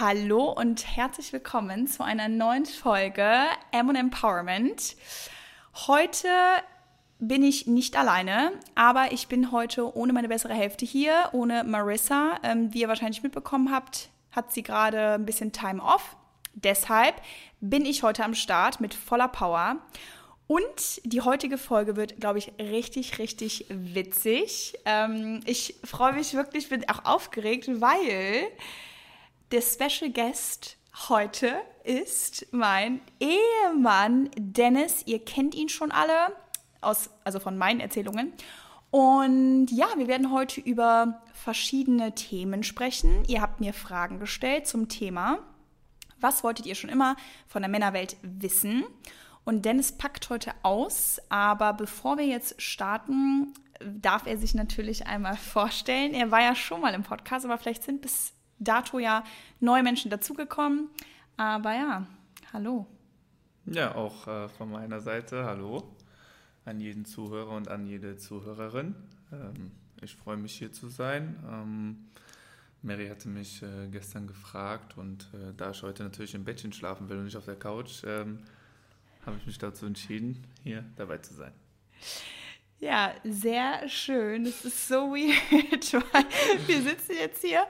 Hallo und herzlich willkommen zu einer neuen Folge M Empowerment. Heute bin ich nicht alleine, aber ich bin heute ohne meine bessere Hälfte hier, ohne Marissa. Ähm, wie ihr wahrscheinlich mitbekommen habt, hat sie gerade ein bisschen Time off. Deshalb bin ich heute am Start mit voller Power. Und die heutige Folge wird, glaube ich, richtig, richtig witzig. Ähm, ich freue mich wirklich, bin auch aufgeregt, weil der Special Guest heute ist mein Ehemann Dennis. Ihr kennt ihn schon alle, aus, also von meinen Erzählungen. Und ja, wir werden heute über verschiedene Themen sprechen. Ihr habt mir Fragen gestellt zum Thema. Was wolltet ihr schon immer von der Männerwelt wissen? Und Dennis packt heute aus, aber bevor wir jetzt starten, darf er sich natürlich einmal vorstellen. Er war ja schon mal im Podcast, aber vielleicht sind bis dato ja neue Menschen dazugekommen. Aber ja, hallo. Ja, auch äh, von meiner Seite hallo an jeden Zuhörer und an jede Zuhörerin. Ähm, ich freue mich hier zu sein. Ähm, Mary hatte mich äh, gestern gefragt und äh, da ich heute natürlich im Bettchen schlafen will und nicht auf der Couch, ähm, habe ich mich dazu entschieden, hier dabei zu sein. Ja, sehr schön. Das ist so weird, weil wir sitzen jetzt hier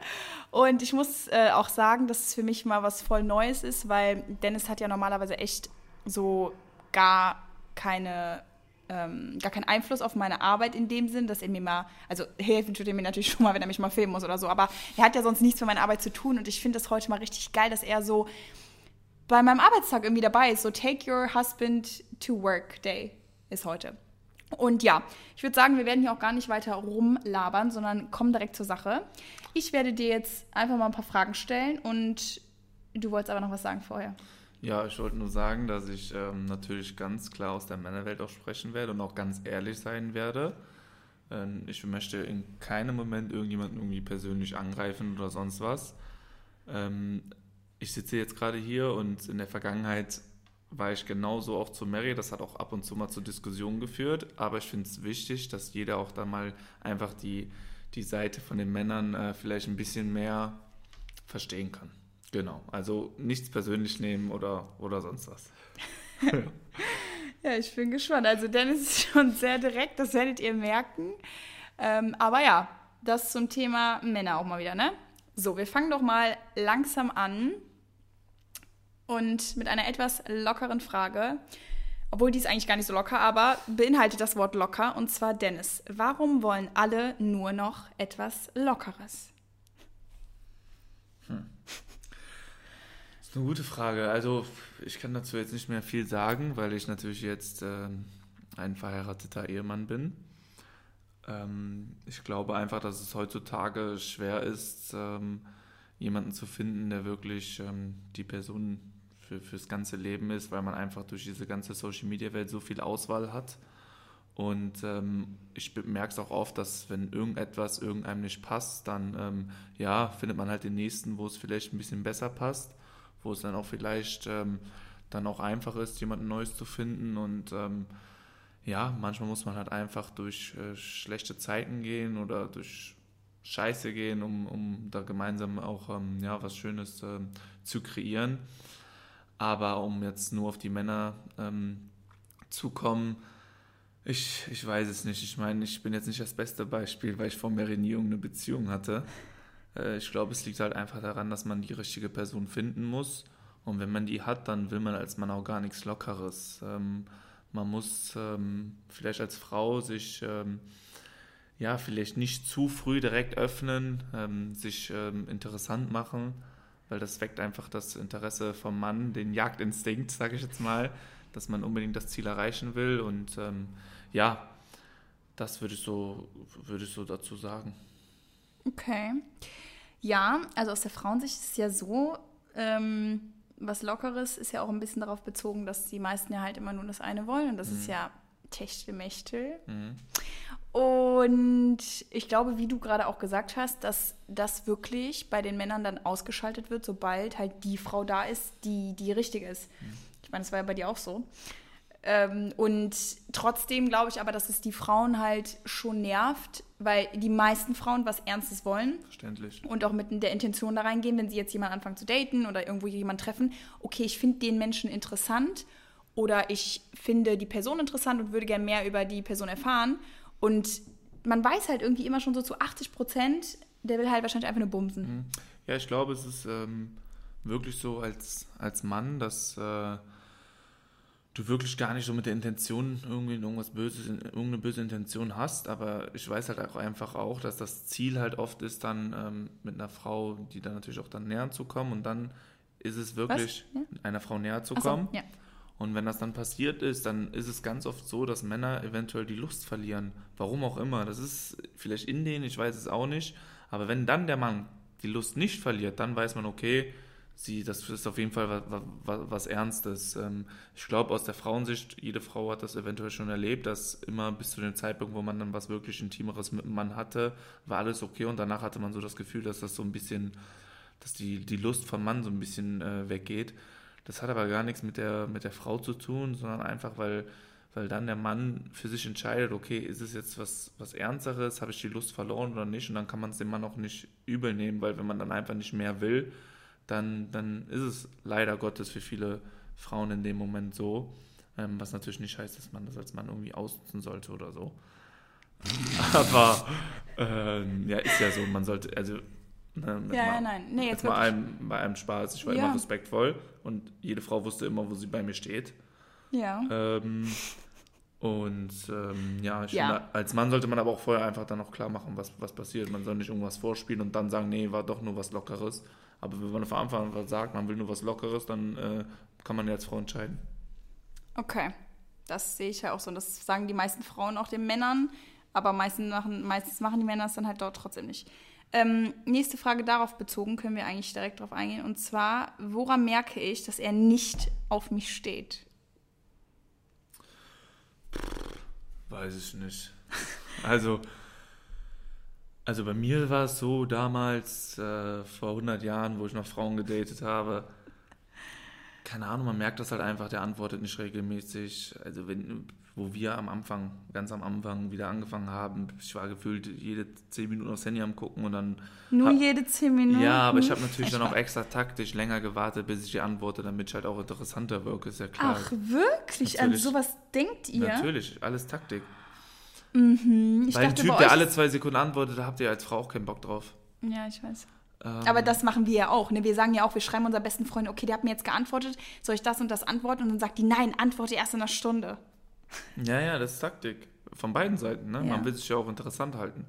und ich muss äh, auch sagen, dass es für mich mal was voll Neues ist, weil Dennis hat ja normalerweise echt so gar keine ähm, gar keinen Einfluss auf meine Arbeit in dem Sinn, dass er mir mal, also helfen tut er mir natürlich schon mal, wenn er mich mal filmen muss oder so, aber er hat ja sonst nichts für meine Arbeit zu tun und ich finde das heute mal richtig geil, dass er so bei meinem Arbeitstag irgendwie dabei ist. So Take Your Husband to Work Day ist heute. Und ja, ich würde sagen, wir werden hier auch gar nicht weiter rumlabern, sondern kommen direkt zur Sache. Ich werde dir jetzt einfach mal ein paar Fragen stellen und du wolltest aber noch was sagen vorher. Ja, ich wollte nur sagen, dass ich ähm, natürlich ganz klar aus der Männerwelt auch sprechen werde und auch ganz ehrlich sein werde. Ähm, ich möchte in keinem Moment irgendjemanden irgendwie persönlich angreifen oder sonst was. Ähm, ich sitze jetzt gerade hier und in der Vergangenheit war ich genauso auch zu Mary. Das hat auch ab und zu mal zu Diskussionen geführt. Aber ich finde es wichtig, dass jeder auch dann mal einfach die, die Seite von den Männern äh, vielleicht ein bisschen mehr verstehen kann. Genau. Also nichts persönlich nehmen oder, oder sonst was. ja, ich bin gespannt. Also Dennis ist schon sehr direkt, das werdet ihr merken. Ähm, aber ja, das zum Thema Männer auch mal wieder, ne? So, wir fangen doch mal langsam an und mit einer etwas lockeren Frage. Obwohl die ist eigentlich gar nicht so locker, aber beinhaltet das Wort locker. Und zwar Dennis. Warum wollen alle nur noch etwas Lockeres? Hm. Das ist eine gute Frage. Also ich kann dazu jetzt nicht mehr viel sagen, weil ich natürlich jetzt ähm, ein verheirateter Ehemann bin. Ähm, ich glaube einfach, dass es heutzutage schwer ist, ähm, jemanden zu finden, der wirklich ähm, die Person für, fürs ganze Leben ist, weil man einfach durch diese ganze Social-Media-Welt so viel Auswahl hat. Und ähm, ich merke es auch oft, dass wenn irgendetwas irgendeinem nicht passt, dann ähm, ja, findet man halt den nächsten, wo es vielleicht ein bisschen besser passt, wo es dann auch vielleicht ähm, dann auch einfach ist, jemanden Neues zu finden. Und ähm, ja, manchmal muss man halt einfach durch äh, schlechte Zeiten gehen oder durch Scheiße gehen, um, um da gemeinsam auch ähm, ja, was Schönes ähm, zu kreieren. Aber um jetzt nur auf die Männer ähm, zu kommen, ich, ich weiß es nicht. Ich meine, ich bin jetzt nicht das beste Beispiel, weil ich vor mir nie irgendeine Beziehung hatte. Äh, ich glaube, es liegt halt einfach daran, dass man die richtige Person finden muss. Und wenn man die hat, dann will man als Mann auch gar nichts Lockeres. Ähm, man muss ähm, vielleicht als Frau sich ähm, ja vielleicht nicht zu früh direkt öffnen, ähm, sich ähm, interessant machen weil das weckt einfach das Interesse vom Mann, den Jagdinstinkt, sage ich jetzt mal, dass man unbedingt das Ziel erreichen will. Und ähm, ja, das würde ich, so, würde ich so dazu sagen. Okay. Ja, also aus der Frauensicht ist es ja so, ähm, was Lockeres ist ja auch ein bisschen darauf bezogen, dass die meisten ja halt immer nur das eine wollen. Und das mhm. ist ja Techtelmechtel. Mhm. Und ich glaube, wie du gerade auch gesagt hast, dass das wirklich bei den Männern dann ausgeschaltet wird, sobald halt die Frau da ist, die die richtige ist. Mhm. Ich meine, das war ja bei dir auch so. Ähm, und trotzdem glaube ich aber, dass es die Frauen halt schon nervt, weil die meisten Frauen was Ernstes wollen. Verständlich. Und auch mit der Intention da reingehen, wenn sie jetzt jemanden anfangen zu daten oder irgendwo jemanden treffen, okay, ich finde den Menschen interessant oder ich finde die Person interessant und würde gerne mehr über die Person erfahren. Und man weiß halt irgendwie immer schon so zu 80 Prozent, der will halt wahrscheinlich einfach nur bumsen. Mhm. Ja, ich glaube, es ist ähm, wirklich so als, als Mann, dass äh, du wirklich gar nicht so mit der Intention irgendwie irgendwas Böses, irgendeine böse Intention hast, aber ich weiß halt auch einfach auch, dass das Ziel halt oft ist, dann ähm, mit einer Frau, die dann natürlich auch dann näher zu kommen und dann ist es wirklich, ja? einer Frau näher zu kommen. So, ja. Und wenn das dann passiert ist, dann ist es ganz oft so, dass Männer eventuell die Lust verlieren. Warum auch immer. Das ist vielleicht in denen, ich weiß es auch nicht. Aber wenn dann der Mann die Lust nicht verliert, dann weiß man, okay, sie, das ist auf jeden Fall was, was, was Ernstes. Ähm, ich glaube, aus der Frauensicht, jede Frau hat das eventuell schon erlebt, dass immer bis zu dem Zeitpunkt, wo man dann was wirklich Intimeres mit dem Mann hatte, war alles okay und danach hatte man so das Gefühl, dass das so ein bisschen, dass die, die Lust vom Mann so ein bisschen äh, weggeht. Das hat aber gar nichts mit der, mit der Frau zu tun, sondern einfach, weil, weil dann der Mann für sich entscheidet, okay, ist es jetzt was, was Ernsteres, habe ich die Lust verloren oder nicht? Und dann kann man es dem Mann auch nicht übel nehmen, weil wenn man dann einfach nicht mehr will, dann, dann ist es leider Gottes für viele Frauen in dem Moment so. Ähm, was natürlich nicht heißt, dass man das als Mann irgendwie ausnutzen sollte oder so. Aber ähm, ja, ist ja so, man sollte, also Ne, ja, ja, nein. Nee, jetzt bei einem, bei einem Spaß. Ich war ja. immer respektvoll und jede Frau wusste immer, wo sie bei mir steht. Ja. Ähm, und ähm, ja, ja. Finde, als Mann sollte man aber auch vorher einfach dann auch klar machen, was, was passiert. Man soll nicht irgendwas vorspielen und dann sagen, nee, war doch nur was Lockeres. Aber wenn man von Anfang an sagt, man will nur was Lockeres, dann äh, kann man ja als Frau entscheiden. Okay, das sehe ich ja auch so. Und das sagen die meisten Frauen auch den Männern, aber meistens machen, meistens machen die Männer es dann halt dort trotzdem nicht. Ähm, nächste Frage darauf bezogen, können wir eigentlich direkt darauf eingehen. Und zwar, woran merke ich, dass er nicht auf mich steht? Weiß ich nicht. Also, also bei mir war es so damals, äh, vor 100 Jahren, wo ich noch Frauen gedatet habe, keine Ahnung, man merkt das halt einfach, der antwortet nicht regelmäßig. Also wenn, wo wir am Anfang, ganz am Anfang wieder angefangen haben, ich war gefühlt jede 10 Minuten aufs Handy am gucken und dann... Nur hab, jede 10 Minuten? Ja, aber ich habe natürlich ich dann auch extra taktisch länger gewartet, bis ich die antworte, damit ich halt auch interessanter wirke, ist ja klar. Ach, wirklich? Natürlich, An sowas denkt ihr? Natürlich, alles Taktik. Mhm. Ich Weil ein Typ, der alle zwei Sekunden antwortet, da habt ihr als Frau auch keinen Bock drauf. Ja, ich weiß. Ähm, Aber das machen wir ja auch. Ne? Wir sagen ja auch, wir schreiben unserer besten Freund, okay, der hat mir jetzt geantwortet, soll ich das und das antworten? Und dann sagt die, nein, antworte erst in einer Stunde. Ja, ja, das ist Taktik. Von beiden Seiten. Ne? Ja. Man will sich ja auch interessant halten.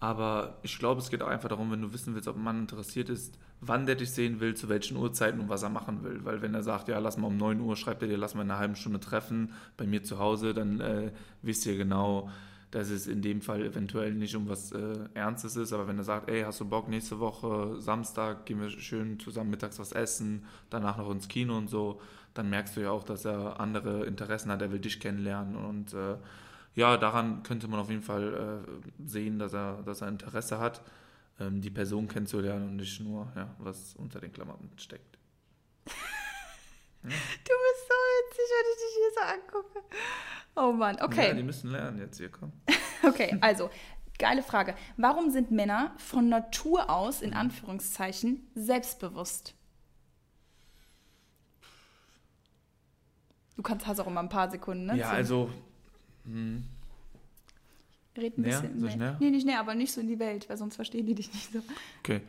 Aber ich glaube, es geht auch einfach darum, wenn du wissen willst, ob ein Mann interessiert ist, wann der dich sehen will, zu welchen Uhrzeiten und was er machen will. Weil wenn er sagt, ja, lass mal um 9 Uhr, schreibt er dir, lass mal in einer halben Stunde treffen bei mir zu Hause, dann äh, wisst ihr genau, dass es in dem Fall eventuell nicht um was äh, Ernstes ist, aber wenn er sagt, ey, hast du Bock, nächste Woche Samstag gehen wir schön zusammen mittags was essen, danach noch ins Kino und so, dann merkst du ja auch, dass er andere Interessen hat, er will dich kennenlernen und äh, ja, daran könnte man auf jeden Fall äh, sehen, dass er, dass er Interesse hat, ähm, die Person kennenzulernen und nicht nur, ja, was unter den Klamotten steckt. Du bist so witzig, wenn ich dich hier so angucke. Oh Mann, okay. Ja, die müssen lernen jetzt hier, komm. okay, also, geile Frage. Warum sind Männer von Natur aus, in Anführungszeichen, selbstbewusst? Du kannst hast auch immer ein paar Sekunden, ne? Ja, also. Hm. Red ein näher? bisschen. So nee. nee, nicht näher, aber nicht so in die Welt, weil sonst verstehen die dich nicht so. Okay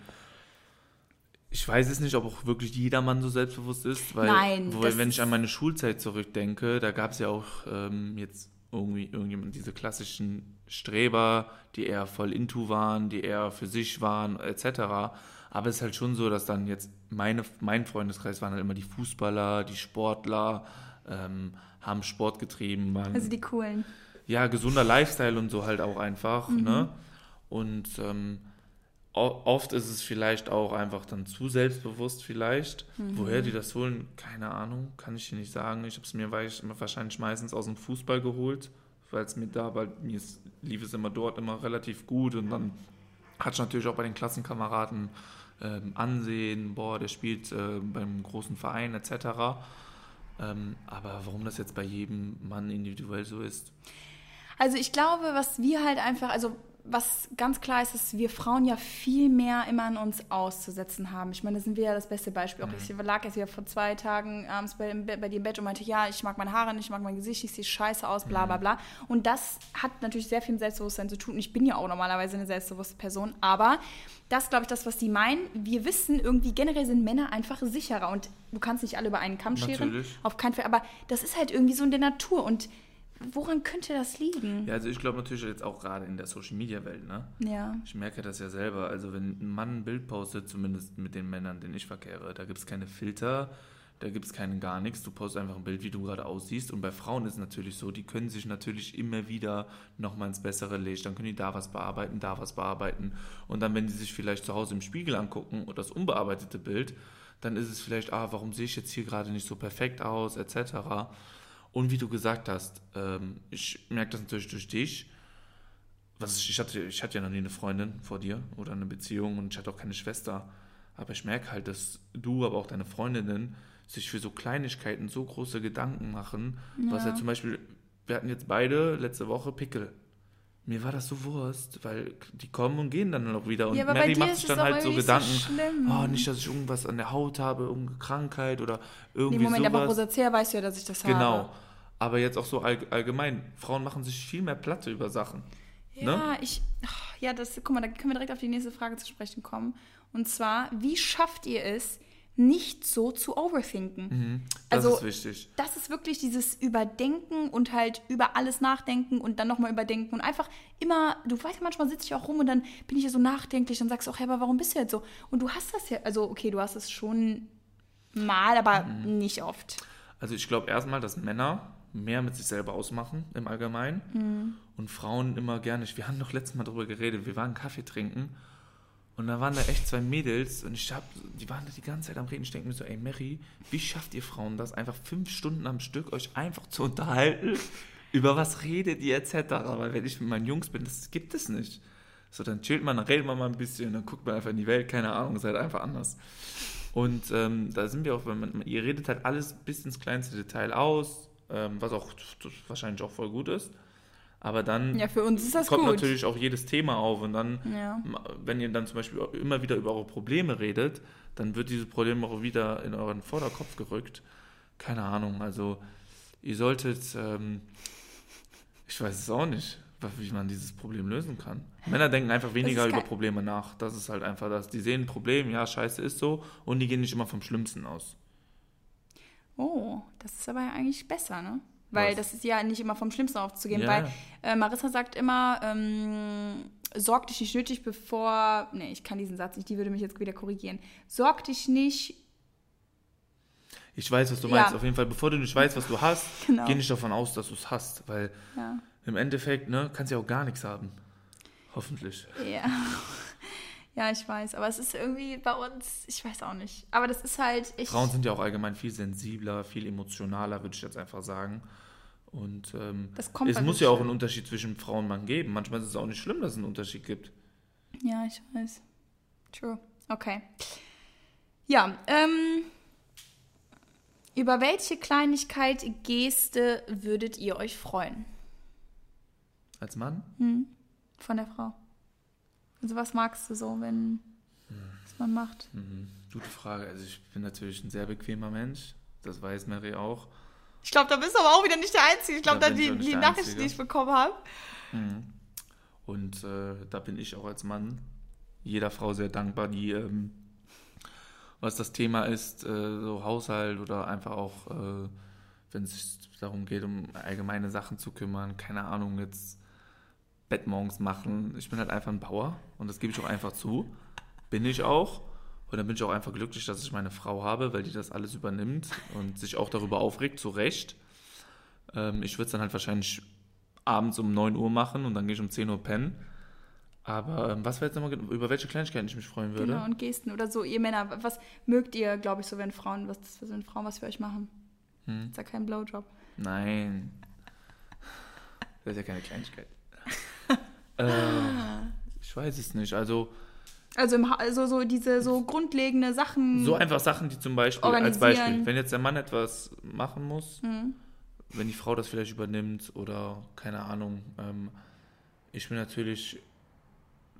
ich weiß es nicht, ob auch wirklich jedermann so selbstbewusst ist, weil, Nein, weil wenn ich an meine Schulzeit zurückdenke, da gab es ja auch ähm, jetzt irgendwie irgendjemand, diese klassischen Streber, die eher voll into waren, die eher für sich waren, etc. Aber es ist halt schon so, dass dann jetzt meine, mein Freundeskreis waren halt immer die Fußballer, die Sportler, ähm, haben Sport getrieben. Waren, also die coolen. Ja, gesunder Lifestyle und so halt auch einfach. Mhm. Ne? Und ähm, oft ist es vielleicht auch einfach dann zu selbstbewusst vielleicht. Mhm. Woher die das holen, keine Ahnung, kann ich dir nicht sagen. Ich habe es mir wahrscheinlich meistens aus dem Fußball geholt, weil es mir da, weil mir lief es immer dort immer relativ gut und dann hat ich natürlich auch bei den Klassenkameraden ähm, Ansehen, boah, der spielt äh, beim großen Verein etc. Ähm, aber warum das jetzt bei jedem Mann individuell so ist? Also ich glaube, was wir halt einfach, also was ganz klar ist, dass wir Frauen ja viel mehr immer an uns auszusetzen haben. Ich meine, da sind wir ja das beste Beispiel. Auch ich lag jetzt wieder vor zwei Tagen abends bei, bei dir im Bett und meinte, ja, ich mag meine Haare nicht, ich mag mein Gesicht, ich sehe scheiße aus, bla bla bla. Und das hat natürlich sehr viel mit Selbstbewusstsein zu tun. Und ich bin ja auch normalerweise eine selbstbewusste Person. Aber das glaube ich, das, was die meinen. Wir wissen irgendwie, generell sind Männer einfach sicherer. Und du kannst nicht alle über einen Kamm scheren. Natürlich. Auf keinen Fall. Aber das ist halt irgendwie so in der Natur. Und woran könnte das liegen? Ja, also ich glaube natürlich jetzt auch gerade in der Social Media Welt, ne? Ja. Ich merke das ja selber. Also wenn ein Mann ein Bild postet, zumindest mit den Männern, denen ich verkehre, da gibt es keine Filter, da gibt es keinen gar nichts. Du postest einfach ein Bild, wie du gerade aussiehst. Und bei Frauen ist es natürlich so, die können sich natürlich immer wieder nochmal ins bessere Licht. Dann können die da was bearbeiten, da was bearbeiten. Und dann, wenn die sich vielleicht zu Hause im Spiegel angucken oder das unbearbeitete Bild, dann ist es vielleicht, ah, warum sehe ich jetzt hier gerade nicht so perfekt aus, etc. Und wie du gesagt hast, ähm, ich merke das natürlich durch dich. Was ich, ich, hatte, ich hatte ja noch nie eine Freundin vor dir oder eine Beziehung und ich hatte auch keine Schwester. Aber ich merke halt, dass du, aber auch deine Freundinnen sich für so Kleinigkeiten so große Gedanken machen. Was Ja. ja zum Beispiel, wir hatten jetzt beide letzte Woche Pickel. Mir war das so Wurst, weil die kommen und gehen dann noch wieder. Und Ja, Mary macht sich dann halt so so Gedanken, schlimm. oh, nicht, dass ich irgendwas an der Haut habe, irgendeine Krankheit oder irgendwie Nee, Moment, sowas. aber Rosacea weißt du ja, dass ich das Genau. habe. Aber jetzt auch so all, allgemein. Frauen machen sich viel mehr Platte über Sachen. Ja, Ne? ich. Ja, das, guck mal, da können wir direkt auf die nächste Frage zu sprechen kommen. Und zwar, wie schafft ihr es, nicht so zu overthinken? Mhm. Das Also- ist wichtig. Das ist wirklich dieses Überdenken und halt über alles nachdenken und dann nochmal überdenken und einfach immer, du weißt ja, manchmal sitze ich auch rum und dann bin ich ja so nachdenklich und sagst auch, hey, aber warum bist du jetzt so? Und du hast das ja, also okay, du hast es schon mal, aber Mhm. nicht oft. Also ich glaube erstmal, dass Männer mehr mit sich selber ausmachen im Allgemeinen Mhm. und Frauen immer gerne. Wir haben doch letztes Mal darüber geredet. Wir waren Kaffee trinken und da waren da echt zwei Mädels und ich hab, die waren da die ganze Zeit am Reden. Ich denke mir so, ey Mary, wie schafft ihr Frauen das, einfach fünf Stunden am Stück euch einfach zu unterhalten? Über was redet ihr etc.? Weil wenn ich mit meinen Jungs bin, das gibt es nicht. So, dann chillt man, dann redet man mal ein bisschen, dann guckt man einfach in die Welt, keine Ahnung, halt einfach anders. Und ähm, da sind wir auch, wenn man, ihr redet halt alles bis ins kleinste Detail aus, ähm, was auch wahrscheinlich auch voll gut ist. Aber dann Ja, für uns ist das kommt gut. natürlich auch jedes Thema auf und dann, Ja. wenn ihr dann zum Beispiel immer wieder über eure Probleme redet, dann wird dieses Problem auch wieder in euren Vorderkopf gerückt. Keine Ahnung, also ihr solltet, ähm, ich weiß es auch nicht, wie man dieses Problem lösen kann. Männer denken einfach weniger über. Probleme nach. Das ist halt einfach das. Die sehen ein Problem, ja, scheiße ist so und die gehen nicht immer vom Schlimmsten aus. Oh, das ist aber ja eigentlich besser, ne? Weil Was? das ist ja nicht immer vom Schlimmsten aufzugehen. Ja. Weil äh, Marissa sagt immer, ähm, sorg dich nicht nötig, bevor. Nee, ich kann diesen Satz nicht, die würde mich jetzt wieder korrigieren. Sorg dich nicht. Ich weiß, was du Ja. meinst. Auf jeden Fall, bevor du nicht weißt, was du hast, Genau. geh nicht davon aus, dass du es hast. Weil Ja. im Endeffekt, ne, kannst du ja auch gar nichts haben. Hoffentlich. Ja. Ja, ich weiß. Aber es ist irgendwie bei uns, ich weiß auch nicht. Aber das ist halt. Frauen sind ja auch allgemein viel sensibler, viel emotionaler, würde ich jetzt einfach sagen. Und ähm, es muss ja auch einen Unterschied zwischen Frau und Mann geben. Manchmal ist es auch nicht schlimm, dass es einen Unterschied gibt. Ja, ich weiß. True. Okay. Ja, ähm. Über welche Kleinigkeit, Geste würdet ihr euch freuen? Als Mann? Von der Frau. Also was magst du so, wenn was man macht? Mhm. Gute Frage. Also ich bin natürlich ein sehr bequemer Mensch. Das weiß Mary auch. Ich glaube, da bist du aber auch wieder nicht der Einzige. Ich glaube, Da da die, die Einzige. die ich bekommen habe. Und äh, da bin ich auch als Mann jeder Frau sehr dankbar, die, ähm, was das Thema ist, äh, so Haushalt oder einfach auch, äh, wenn es darum geht, um allgemeine Sachen zu kümmern, keine Ahnung, jetzt Bett morgens machen. Ich bin halt einfach ein Bauer und das gebe ich auch einfach zu. Bin ich auch. Und dann bin ich auch einfach glücklich, dass ich meine Frau habe, weil die das alles übernimmt und sich auch darüber aufregt, zu Recht. Ähm, ich würde es dann halt wahrscheinlich abends um 9 Uhr machen und dann gehe ich um 10 Uhr pennen. Aber ähm, was wäre jetzt nochmal, über welche Kleinigkeiten ich mich freuen würde? Genau, und Gesten oder so. Ihr Männer, was mögt ihr, glaube ich, so, wenn Frauen, was das für wenn Frauen was für euch machen? Hm. Ist ja kein Blowjob. Nein. Das ist ja keine Kleinigkeit. Äh, ich weiß es nicht. Also, Also, im, also so diese so grundlegende Sachen. So einfach Sachen, die zum Beispiel, als Beispiel, wenn jetzt der Mann etwas machen muss, mhm. wenn die Frau das vielleicht übernimmt oder keine Ahnung, ähm, ich bin natürlich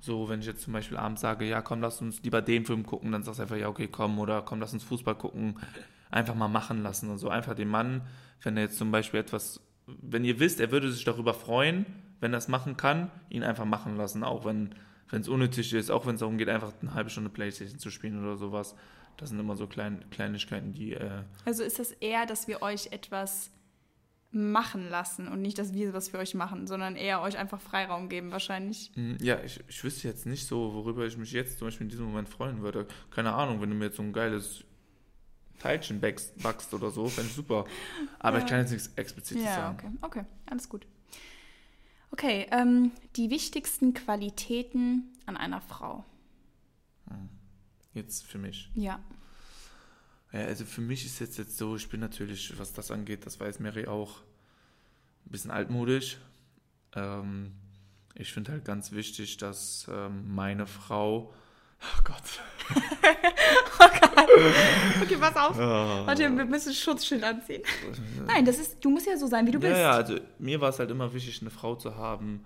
so, wenn ich jetzt zum Beispiel abends sage, ja komm, lass uns lieber den Film gucken, dann sagst du einfach, ja okay, komm, oder komm, lass uns Fußball gucken, einfach mal machen lassen und so. Einfach den Mann, wenn er jetzt zum Beispiel etwas, wenn ihr wisst, er würde sich darüber freuen, wenn er es machen kann, ihn einfach machen lassen, auch wenn es unnötig ist, auch wenn es darum geht, einfach eine halbe Stunde Playstation zu spielen oder sowas. Das sind immer so klein, Kleinigkeiten, die. Äh also ist das eher, dass wir euch etwas machen lassen und nicht, dass wir was für euch machen, sondern eher euch einfach Freiraum geben, wahrscheinlich. Hm, ja, ich, ich wüsste jetzt nicht so, worüber ich mich jetzt zum Beispiel in diesem Moment freuen würde. Keine Ahnung, wenn du mir jetzt so ein geiles Teilchen backst, backst oder so, fände ich super. Aber ja. ich kann jetzt nichts explizites ja, sagen. Ja, okay, okay, alles gut. Okay, ähm, die wichtigsten Qualitäten an einer Frau. Hm. Jetzt für mich. Ja. Ja, also für mich ist jetzt, jetzt so, ich bin natürlich, was das angeht, das weiß Mary auch, ein bisschen altmodisch. Ähm, ich finde halt ganz wichtig, dass ähm, meine Frau Oh Gott. oh Gott. Okay, pass auf. Oh. Warte, wir müssen Schutzschild anziehen. Nein, das ist, du musst ja so sein, wie du ja, bist. Ja, also mir war es halt immer wichtig, eine Frau zu haben,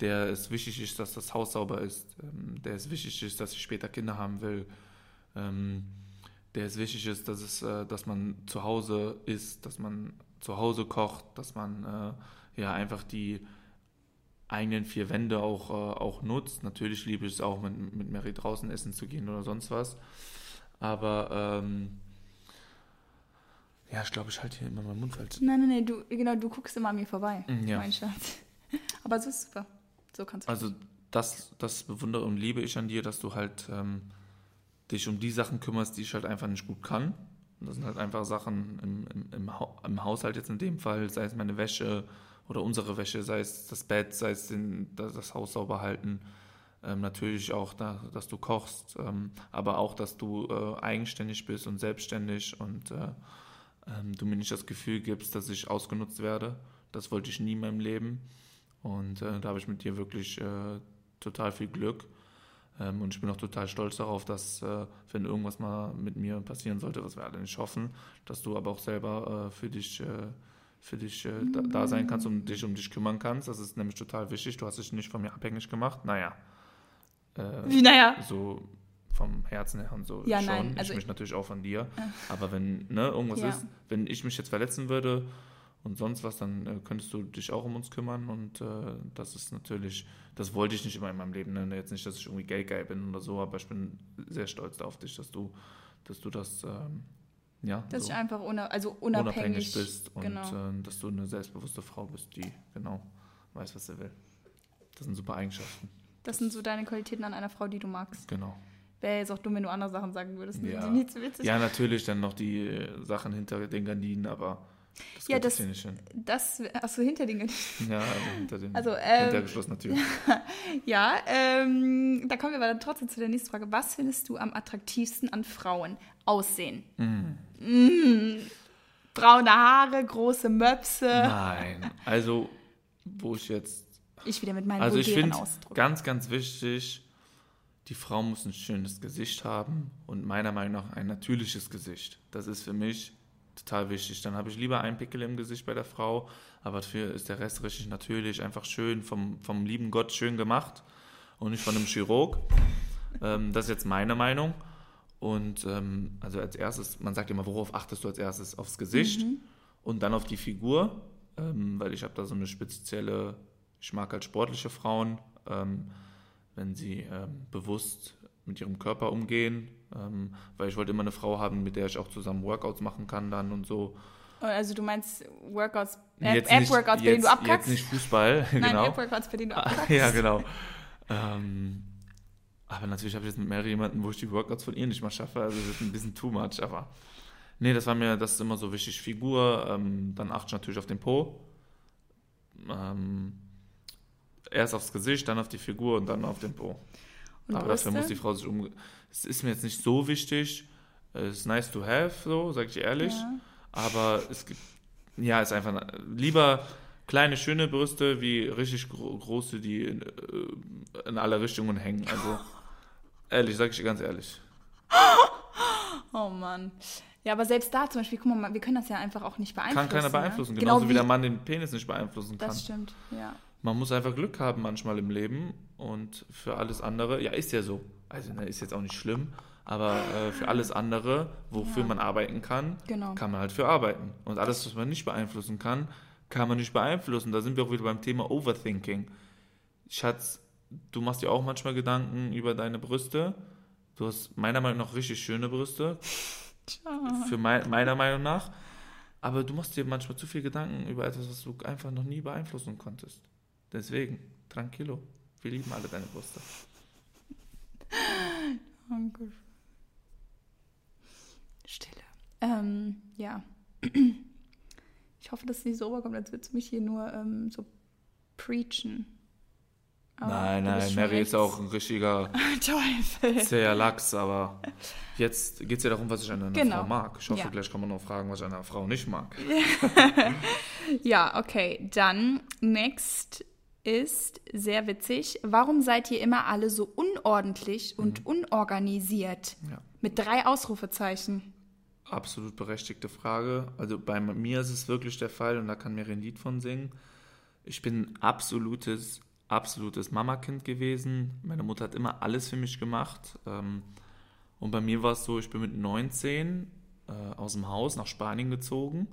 der es wichtig ist, dass das Haus sauber ist, ähm, der es wichtig ist, dass ich später Kinder haben will, ähm, der es wichtig ist, dass es, äh, dass man zu Hause ist, dass man zu Hause kocht, dass man äh, ja einfach die eigenen vier Wände auch, äh, auch nutzt. Natürlich liebe ich es auch, mit, mit Mary draußen essen zu gehen oder sonst was. Aber ähm, ja, ich glaube, ich halte hier immer meinen Mund falsch. Nein, nein, nein, du, genau, du guckst immer an mir vorbei, mm, ja. mein Schatz. Aber so ist super. So kannst du. Also das, das bewundere und liebe ich an dir, dass du halt ähm, dich um die Sachen kümmerst, die ich halt einfach nicht gut kann. Und das sind halt einfach Sachen im, im, im, im Haushalt jetzt in dem Fall, sei es meine Wäsche, oder unsere Wäsche, sei es das Bett, sei es den, das Haus sauber halten. Ähm, natürlich auch, da, dass du kochst, ähm, aber auch, dass du äh, eigenständig bist und selbstständig und äh, ähm, du mir nicht das Gefühl gibst, dass ich ausgenutzt werde. Das wollte ich nie in meinem Leben. Und äh, da habe ich mit dir wirklich äh, total viel Glück. Ähm, und ich bin auch total stolz darauf, dass, äh, wenn irgendwas mal mit mir passieren sollte, was wir alle nicht hoffen, dass du aber auch selber äh, für dich für dich äh, da, da, sein kannst und dich um dich kümmern kannst. Das ist nämlich total wichtig. Du hast dich nicht von mir abhängig gemacht. Naja. Äh, Wie naja? So vom Herzen her und so ja, schon. Nein, also ich mich natürlich auch von dir. Aber wenn ne, irgendwas ja. ist, wenn ich mich jetzt verletzen würde und sonst was, dann äh, könntest du dich auch um uns kümmern und äh, das ist natürlich, das wollte ich nicht immer in meinem Leben. Ne? Jetzt nicht, dass ich irgendwie gay geil bin oder so, aber ich bin sehr stolz auf dich, dass du, dass du das ähm, ja, dass so. ich einfach una also unabhängig, unabhängig bist und genau. äh, dass du eine selbstbewusste Frau bist, die genau weiß, was sie will. Das sind super Eigenschaften. Das, das sind so deine Qualitäten an einer Frau, die du magst. Genau. Wäre jetzt auch dumm, wenn du andere Sachen sagen würdest, ja. die nicht so witzig Ja, natürlich dann noch die Sachen hinter den Gardinen, aber das ja, das, das, achso, hinter den Gardinen. Ja, also hinter den also, ähm, hinter geschlossener Tür. ja, ähm, da kommen wir aber dann trotzdem zu der nächsten Frage. Was findest du am attraktivsten an Frauen? Aussehen. Mm. Mm. Braune Haare, große Möpse. Nein, also wo ich jetzt. Ich wieder mit meinem Also ich finde ganz, ganz wichtig, die Frau muss ein schönes Gesicht haben und meiner Meinung nach ein natürliches Gesicht. Das ist für mich total wichtig. Dann habe ich lieber einen Pickel im Gesicht bei der Frau, aber dafür ist der Rest richtig natürlich, einfach schön, vom, vom lieben Gott schön gemacht und nicht von einem Chirurg. Ähm, das ist jetzt meine Meinung. Und ähm, also als erstes, man sagt immer, worauf achtest du als erstes? Aufs Gesicht mhm. und dann auf die Figur, ähm, weil ich habe da so eine spezielle, ich mag halt sportliche Frauen, ähm, wenn sie ähm, bewusst mit ihrem Körper umgehen, ähm, weil ich wollte immer eine Frau haben, mit der ich auch zusammen Workouts machen kann dann und so. Also du meinst Workouts, App-Workouts, bei denen du abkackst? Jetzt nicht Fußball, Nein, genau. App-Workouts, bei denen du abkackst. ja, genau. Ähm, aber natürlich habe ich jetzt mit Mary jemanden, wo ich die Workouts von ihr nicht mal schaffe. Also das ist ein bisschen too much. Aber nee, das war mir, das ist immer so wichtig. Figur, ähm, dann achte ich natürlich auf den Po. Ähm, erst aufs Gesicht, dann auf die Figur und dann auf den Po. Und aber dafür muss die Frau sich um. Es ist mir jetzt nicht so wichtig. Es ist nice to have, so, sag ich ehrlich. Ja. Aber es gibt, ja, ist einfach lieber kleine, schöne Brüste wie richtig gro große, die in, äh, in alle Richtungen hängen. Also Ehrlich, sag ich dir ganz ehrlich. Oh Mann. Ja, aber selbst da zum Beispiel, guck mal, wir können das ja einfach auch nicht beeinflussen. Kann keiner ne? beeinflussen. Genau Genauso wie, wie der Mann den Penis nicht beeinflussen kann. Das stimmt, ja. Man muss einfach Glück haben manchmal im Leben und für alles andere, ja, ist ja so. Also, ne, ist jetzt auch nicht schlimm, aber äh, für alles andere, wofür Ja. man arbeiten kann, Genau. kann man halt für arbeiten. Und alles, was man nicht beeinflussen kann, kann man nicht beeinflussen. Da sind wir auch wieder beim Thema Overthinking. Schatz, du machst dir auch manchmal Gedanken über deine Brüste. Du hast meiner Meinung nach richtig schöne Brüste, für mei meiner Meinung nach. Aber du machst dir manchmal zu viel Gedanken über etwas, was du einfach noch nie beeinflussen konntest. Deswegen, tranquilo. Wir lieben alle deine Brüste. Danke. Stille. Ähm, ja. Ich hoffe, dass es nicht so rüberkommt, als würdest du mich hier nur ähm, so preachen. Aber nein, nein, Mary ist auch ein richtiger Teufel. zäher Lachs, aber jetzt geht es ja darum, was ich an einer Genau. Frau mag. Ich hoffe, Ja. gleich kann man noch fragen, was ich an einer Frau nicht mag. Ja, okay. Dann next ist sehr witzig. Warum seid ihr immer alle so unordentlich und unorganisiert? Mhm. Ja. Mit drei Ausrufezeichen. Absolut berechtigte Frage. Also bei mir ist es wirklich der Fall, und da kann Mary ein Lied von singen. Ich bin ein absolutes, absolutes Mamakind gewesen. Meine Mutter hat immer alles für mich gemacht. Ähm, Und bei mir war es so, ich bin mit 19 äh, aus dem Haus nach Spanien gezogen,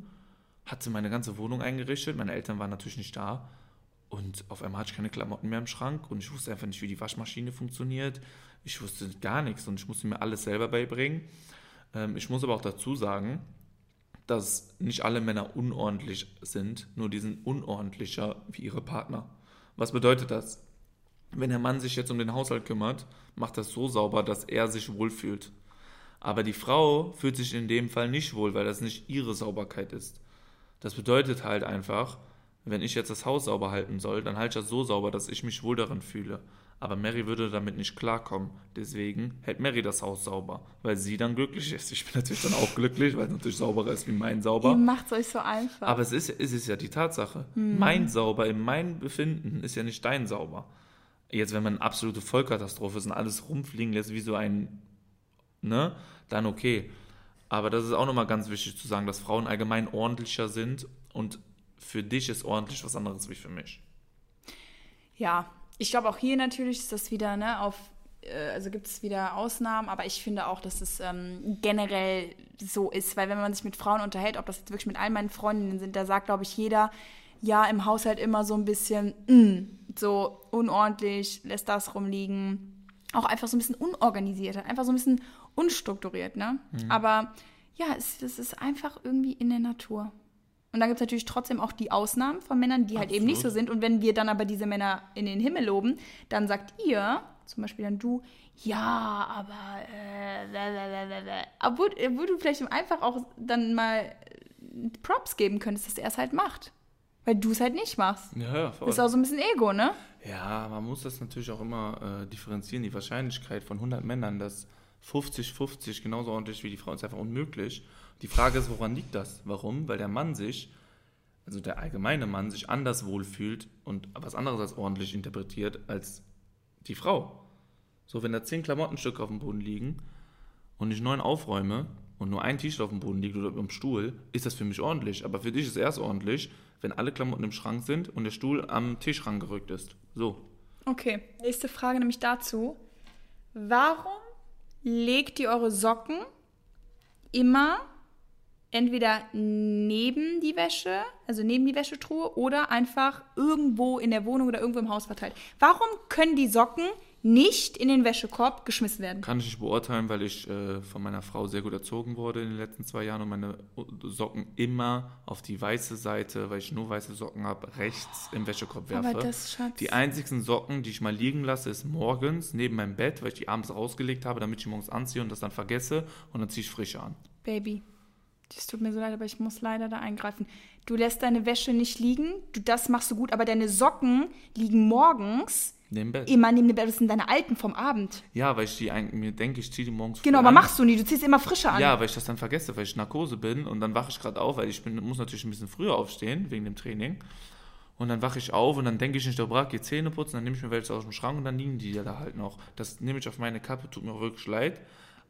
hatte meine ganze Wohnung eingerichtet. Meine Eltern waren natürlich nicht da. Und auf einmal hatte ich keine Klamotten mehr im Schrank und ich wusste einfach nicht, wie die Waschmaschine funktioniert. Ich wusste gar nichts und ich musste mir alles selber beibringen. Ähm, ich muss aber auch dazu sagen, dass nicht alle Männer unordentlich sind, nur die sind unordentlicher wie ihre Partner. Was bedeutet das? Wenn der Mann sich jetzt um den Haushalt kümmert, macht das so sauber, dass er sich wohlfühlt. Aber die Frau fühlt sich in dem Fall nicht wohl, weil das nicht ihre Sauberkeit ist. Das bedeutet halt einfach, wenn ich jetzt das Haus sauber halten soll, dann halte ich das so sauber, dass ich mich wohl darin fühle. Aber Mary würde damit nicht klarkommen. Deswegen hält Mary das Haus sauber, weil sie dann glücklich ist. Ich bin natürlich dann auch glücklich, weil es natürlich sauberer ist wie mein sauber. Ihr macht es euch so einfach. Aber es ist, es ist ja die Tatsache. Mein Sauber in meinem Befinden ist ja nicht dein Sauber. Jetzt, wenn man eine absolute Vollkatastrophe ist und alles rumfliegen lässt wie so ein, ne, dann okay. Aber das ist auch nochmal ganz wichtig zu sagen, dass Frauen allgemein ordentlicher sind und für dich ist ordentlich was anderes wie für mich. Ja, ich glaube auch hier natürlich ist das wieder, ne, auf, äh, also gibt es wieder Ausnahmen, aber ich finde auch, dass es ähm, generell so ist, weil wenn man sich mit Frauen unterhält, ob das jetzt wirklich mit all meinen Freundinnen sind, da sagt, glaube ich, jeder, ja, im Haushalt immer so ein bisschen, mm, so unordentlich, lässt das rumliegen, auch einfach so ein bisschen unorganisiert, einfach so ein bisschen unstrukturiert, ne? Aber ja, es, das ist einfach irgendwie in der Natur. Und dann gibt es natürlich trotzdem auch die Ausnahmen von Männern, die halt eben nicht so Absolut. sind. Und wenn wir dann aber diese Männer in den Himmel loben, dann sagt ihr, zum Beispiel dann du, ja, aber äh, obwohl, obwohl du vielleicht einfach auch dann mal äh, Props geben könntest, dass er es halt macht. Weil du es halt nicht machst. Ja, ja, voll. Das ist auch so ein bisschen Ego, ne? Ja, man muss das natürlich auch immer äh, differenzieren. Die Wahrscheinlichkeit von 100 Männern, dass 50-50 genauso ordentlich wie die Frau ist einfach unmöglich. Die Frage ist, woran liegt das? Warum? Weil der Mann sich, also der allgemeine Mann, sich anders wohlfühlt und was anderes als ordentlich interpretiert als die Frau. So, wenn da zehn Klamottenstücke auf dem Boden liegen und ich neun aufräume und nur ein T-Shirt auf dem Boden liegt oder im Stuhl, ist das für mich ordentlich. Aber für dich ist erst ordentlich, wenn alle Klamotten im Schrank sind und der Stuhl am Tisch rangerückt ist. So. Okay, nächste Frage nämlich dazu. Warum legt ihr eure Socken immer entweder neben die Wäsche, also neben die Wäschetruhe oder einfach irgendwo in der Wohnung oder irgendwo im Haus verteilt? Warum können die Socken nicht in den Wäschekorb geschmissen werden? Kann ich nicht beurteilen, weil ich äh, von meiner Frau sehr gut erzogen wurde in den letzten zwei Jahren und meine Socken immer auf die weiße Seite, weil ich nur weiße Socken habe, rechts im Wäschekorb werfe. Aber das, Schatz. Die einzigsten Socken, die ich mal liegen lasse, ist morgens neben meinem Bett, weil ich die abends rausgelegt habe, damit ich die morgens anziehe und das dann vergesse und dann ziehe ich frische an. Baby, es tut mir so leid, aber ich muss leider da eingreifen. Du lässt deine Wäsche nicht liegen, du, das machst du gut, aber deine Socken liegen morgens Neben Bett. immer neben dem Bett. Das sind deine alten vom Abend. Ja, weil ich die eigentlich mir denke, ich ziehe die morgens Genau, aber an. machst du nie. Du ziehst immer frische an. Ja, weil ich das dann vergesse, weil ich Narkose bin und dann wache ich gerade auf, weil ich bin, muss natürlich ein bisschen früher aufstehen wegen dem Training. Und dann wache ich auf und dann denke ich nicht darüber, geh Zähne putzen, dann nehme ich mir welche aus dem Schrank und dann liegen die ja da halt noch. Das nehme ich auf meine Kappe, tut mir wirklich leid.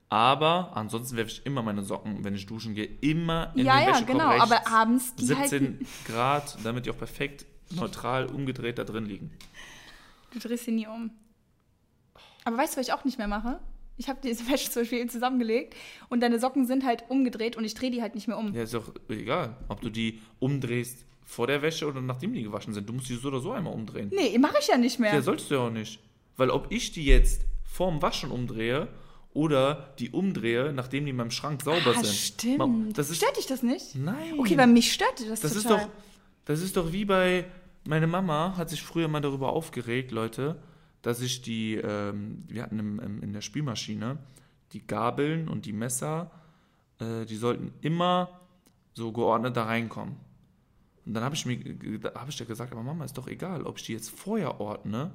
Aber ansonsten werfe ich immer meine Socken, wenn ich duschen gehe, immer in ja, den ja, Wäschekorb genau. rechts. Aber abends, die 17 halten. Grad, damit die auch perfekt neutral umgedreht da drin liegen. Du drehst sie nie um. Aber weißt du, was ich auch nicht mehr mache? Ich habe diese Wäsche zum Beispiel zusammengelegt und deine Socken sind halt umgedreht und ich drehe die halt nicht mehr um. Ja, ist doch egal, ob du die umdrehst vor der Wäsche oder nachdem die gewaschen sind. Du musst die so oder so einmal umdrehen. Nee, mache ich ja nicht mehr. Ja, sollst du ja auch nicht. Weil ob ich die jetzt vorm Waschen umdrehe oder die umdrehe, nachdem die in meinem Schrank sauber ah, sind. stimmt. Das ist, Stört dich das nicht? nein. Okay, bei mich stört das, das ist total. doch, das ist doch wie bei, meine Mama hat sich früher mal darüber aufgeregt, Leute, dass ich die, ähm, wir hatten im, im, in der Spülmaschine die Gabeln und die Messer, äh, die sollten immer so geordnet da reinkommen. Und dann habe ich mir, habe ich dir gesagt, aber Mama, ist doch egal, ob ich die jetzt vorher ordne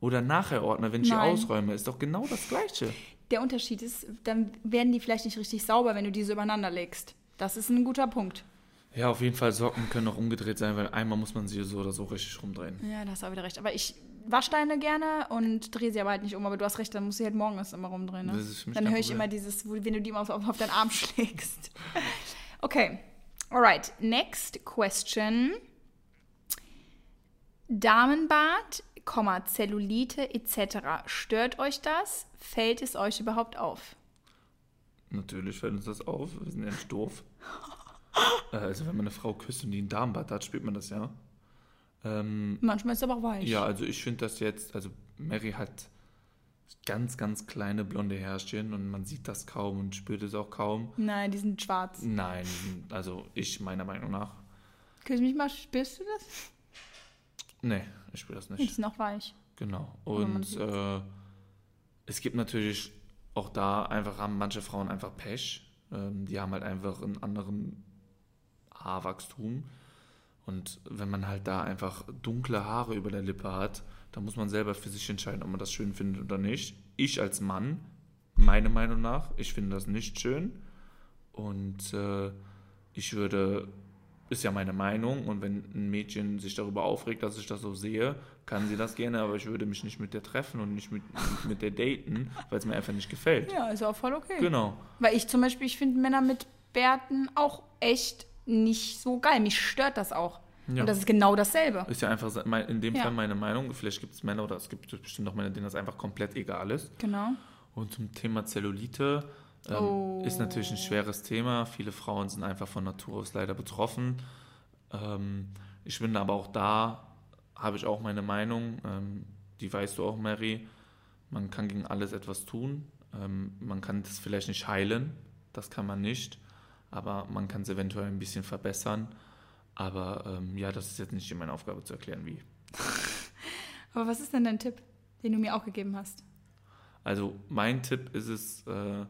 oder nachher ordne, wenn ich Nein. die ausräume, ist doch genau das Gleiche. Der Unterschied ist, dann werden die vielleicht nicht richtig sauber, wenn du diese übereinander legst. Das ist ein guter Punkt. Ja, auf jeden Fall, Socken können auch umgedreht sein, weil einmal muss man sie so oder so richtig rumdrehen. Ja, da hast du auch wieder recht. Aber ich wasche deine gerne und drehe sie aber halt nicht um. Aber du hast recht, dann musst du halt morgen erst immer rumdrehen. Ne? Das ist für mich dann höre ich immer dieses, wenn du die immer auf, auf deinen Arm schlägst. Okay. Alright. Next question. Damenbart, Komma, Zellulite etc. Stört euch das? Fällt es euch überhaupt auf? Natürlich fällt uns das auf. Wir sind ja nicht doof. Also wenn man eine Frau küsst und die einen Darmbad hat, spürt man das ja. Ähm, Manchmal ist es aber auch weich. ja, also ich finde das jetzt, also Mary hat ganz, ganz kleine blonde Härchen und man sieht das kaum und spürt es auch kaum. Nein, die sind schwarz. Nein, also ich meiner Meinung nach. Küss mich mal, spürst du das? Nee, ich spüre das Die nicht. sind noch weich. Genau. Und äh, es gibt natürlich auch da einfach, haben manche Frauen einfach Pech. Ähm, die haben halt einfach einen anderen Haarwachstum. Und wenn man halt da einfach dunkle Haare über der Lippe hat, dann muss man selber für sich entscheiden, ob man das schön findet oder nicht. Ich als Mann, meiner Meinung nach, ich finde das nicht schön. Und äh, ich würde, ist ja meine Meinung, und wenn ein Mädchen sich darüber aufregt, dass ich das so sehe, kann sie das gerne, aber ich würde mich nicht mit der treffen und nicht mit, mit der daten, weil es mir einfach nicht gefällt. Ja, ist auch voll okay. Genau. Weil ich zum Beispiel, ich finde Männer mit Bärten auch echt nicht so geil. Mich stört das auch. Ja. Und das ist genau dasselbe. Ist ja einfach in dem Ja. Fall meine Meinung. Vielleicht gibt es Männer oder es gibt bestimmt auch Männer, denen das einfach komplett egal ist. Genau. Und zum Thema Zellulite ähm, Oh. ist natürlich ein schweres Thema. Viele Frauen sind einfach von Natur aus leider betroffen. Ähm, ich finde aber auch da habe ich auch meine Meinung. Ähm, die weißt du auch, Mary. Man kann gegen alles etwas tun. Ähm, man kann das vielleicht nicht heilen. Das kann man nicht. Aber man kann es eventuell ein bisschen verbessern. Aber ähm, ja, das ist jetzt nicht meine Aufgabe zu erklären, wie. Aber was ist denn dein Tipp, den du mir auch gegeben hast? Also mein Tipp ist es, äh,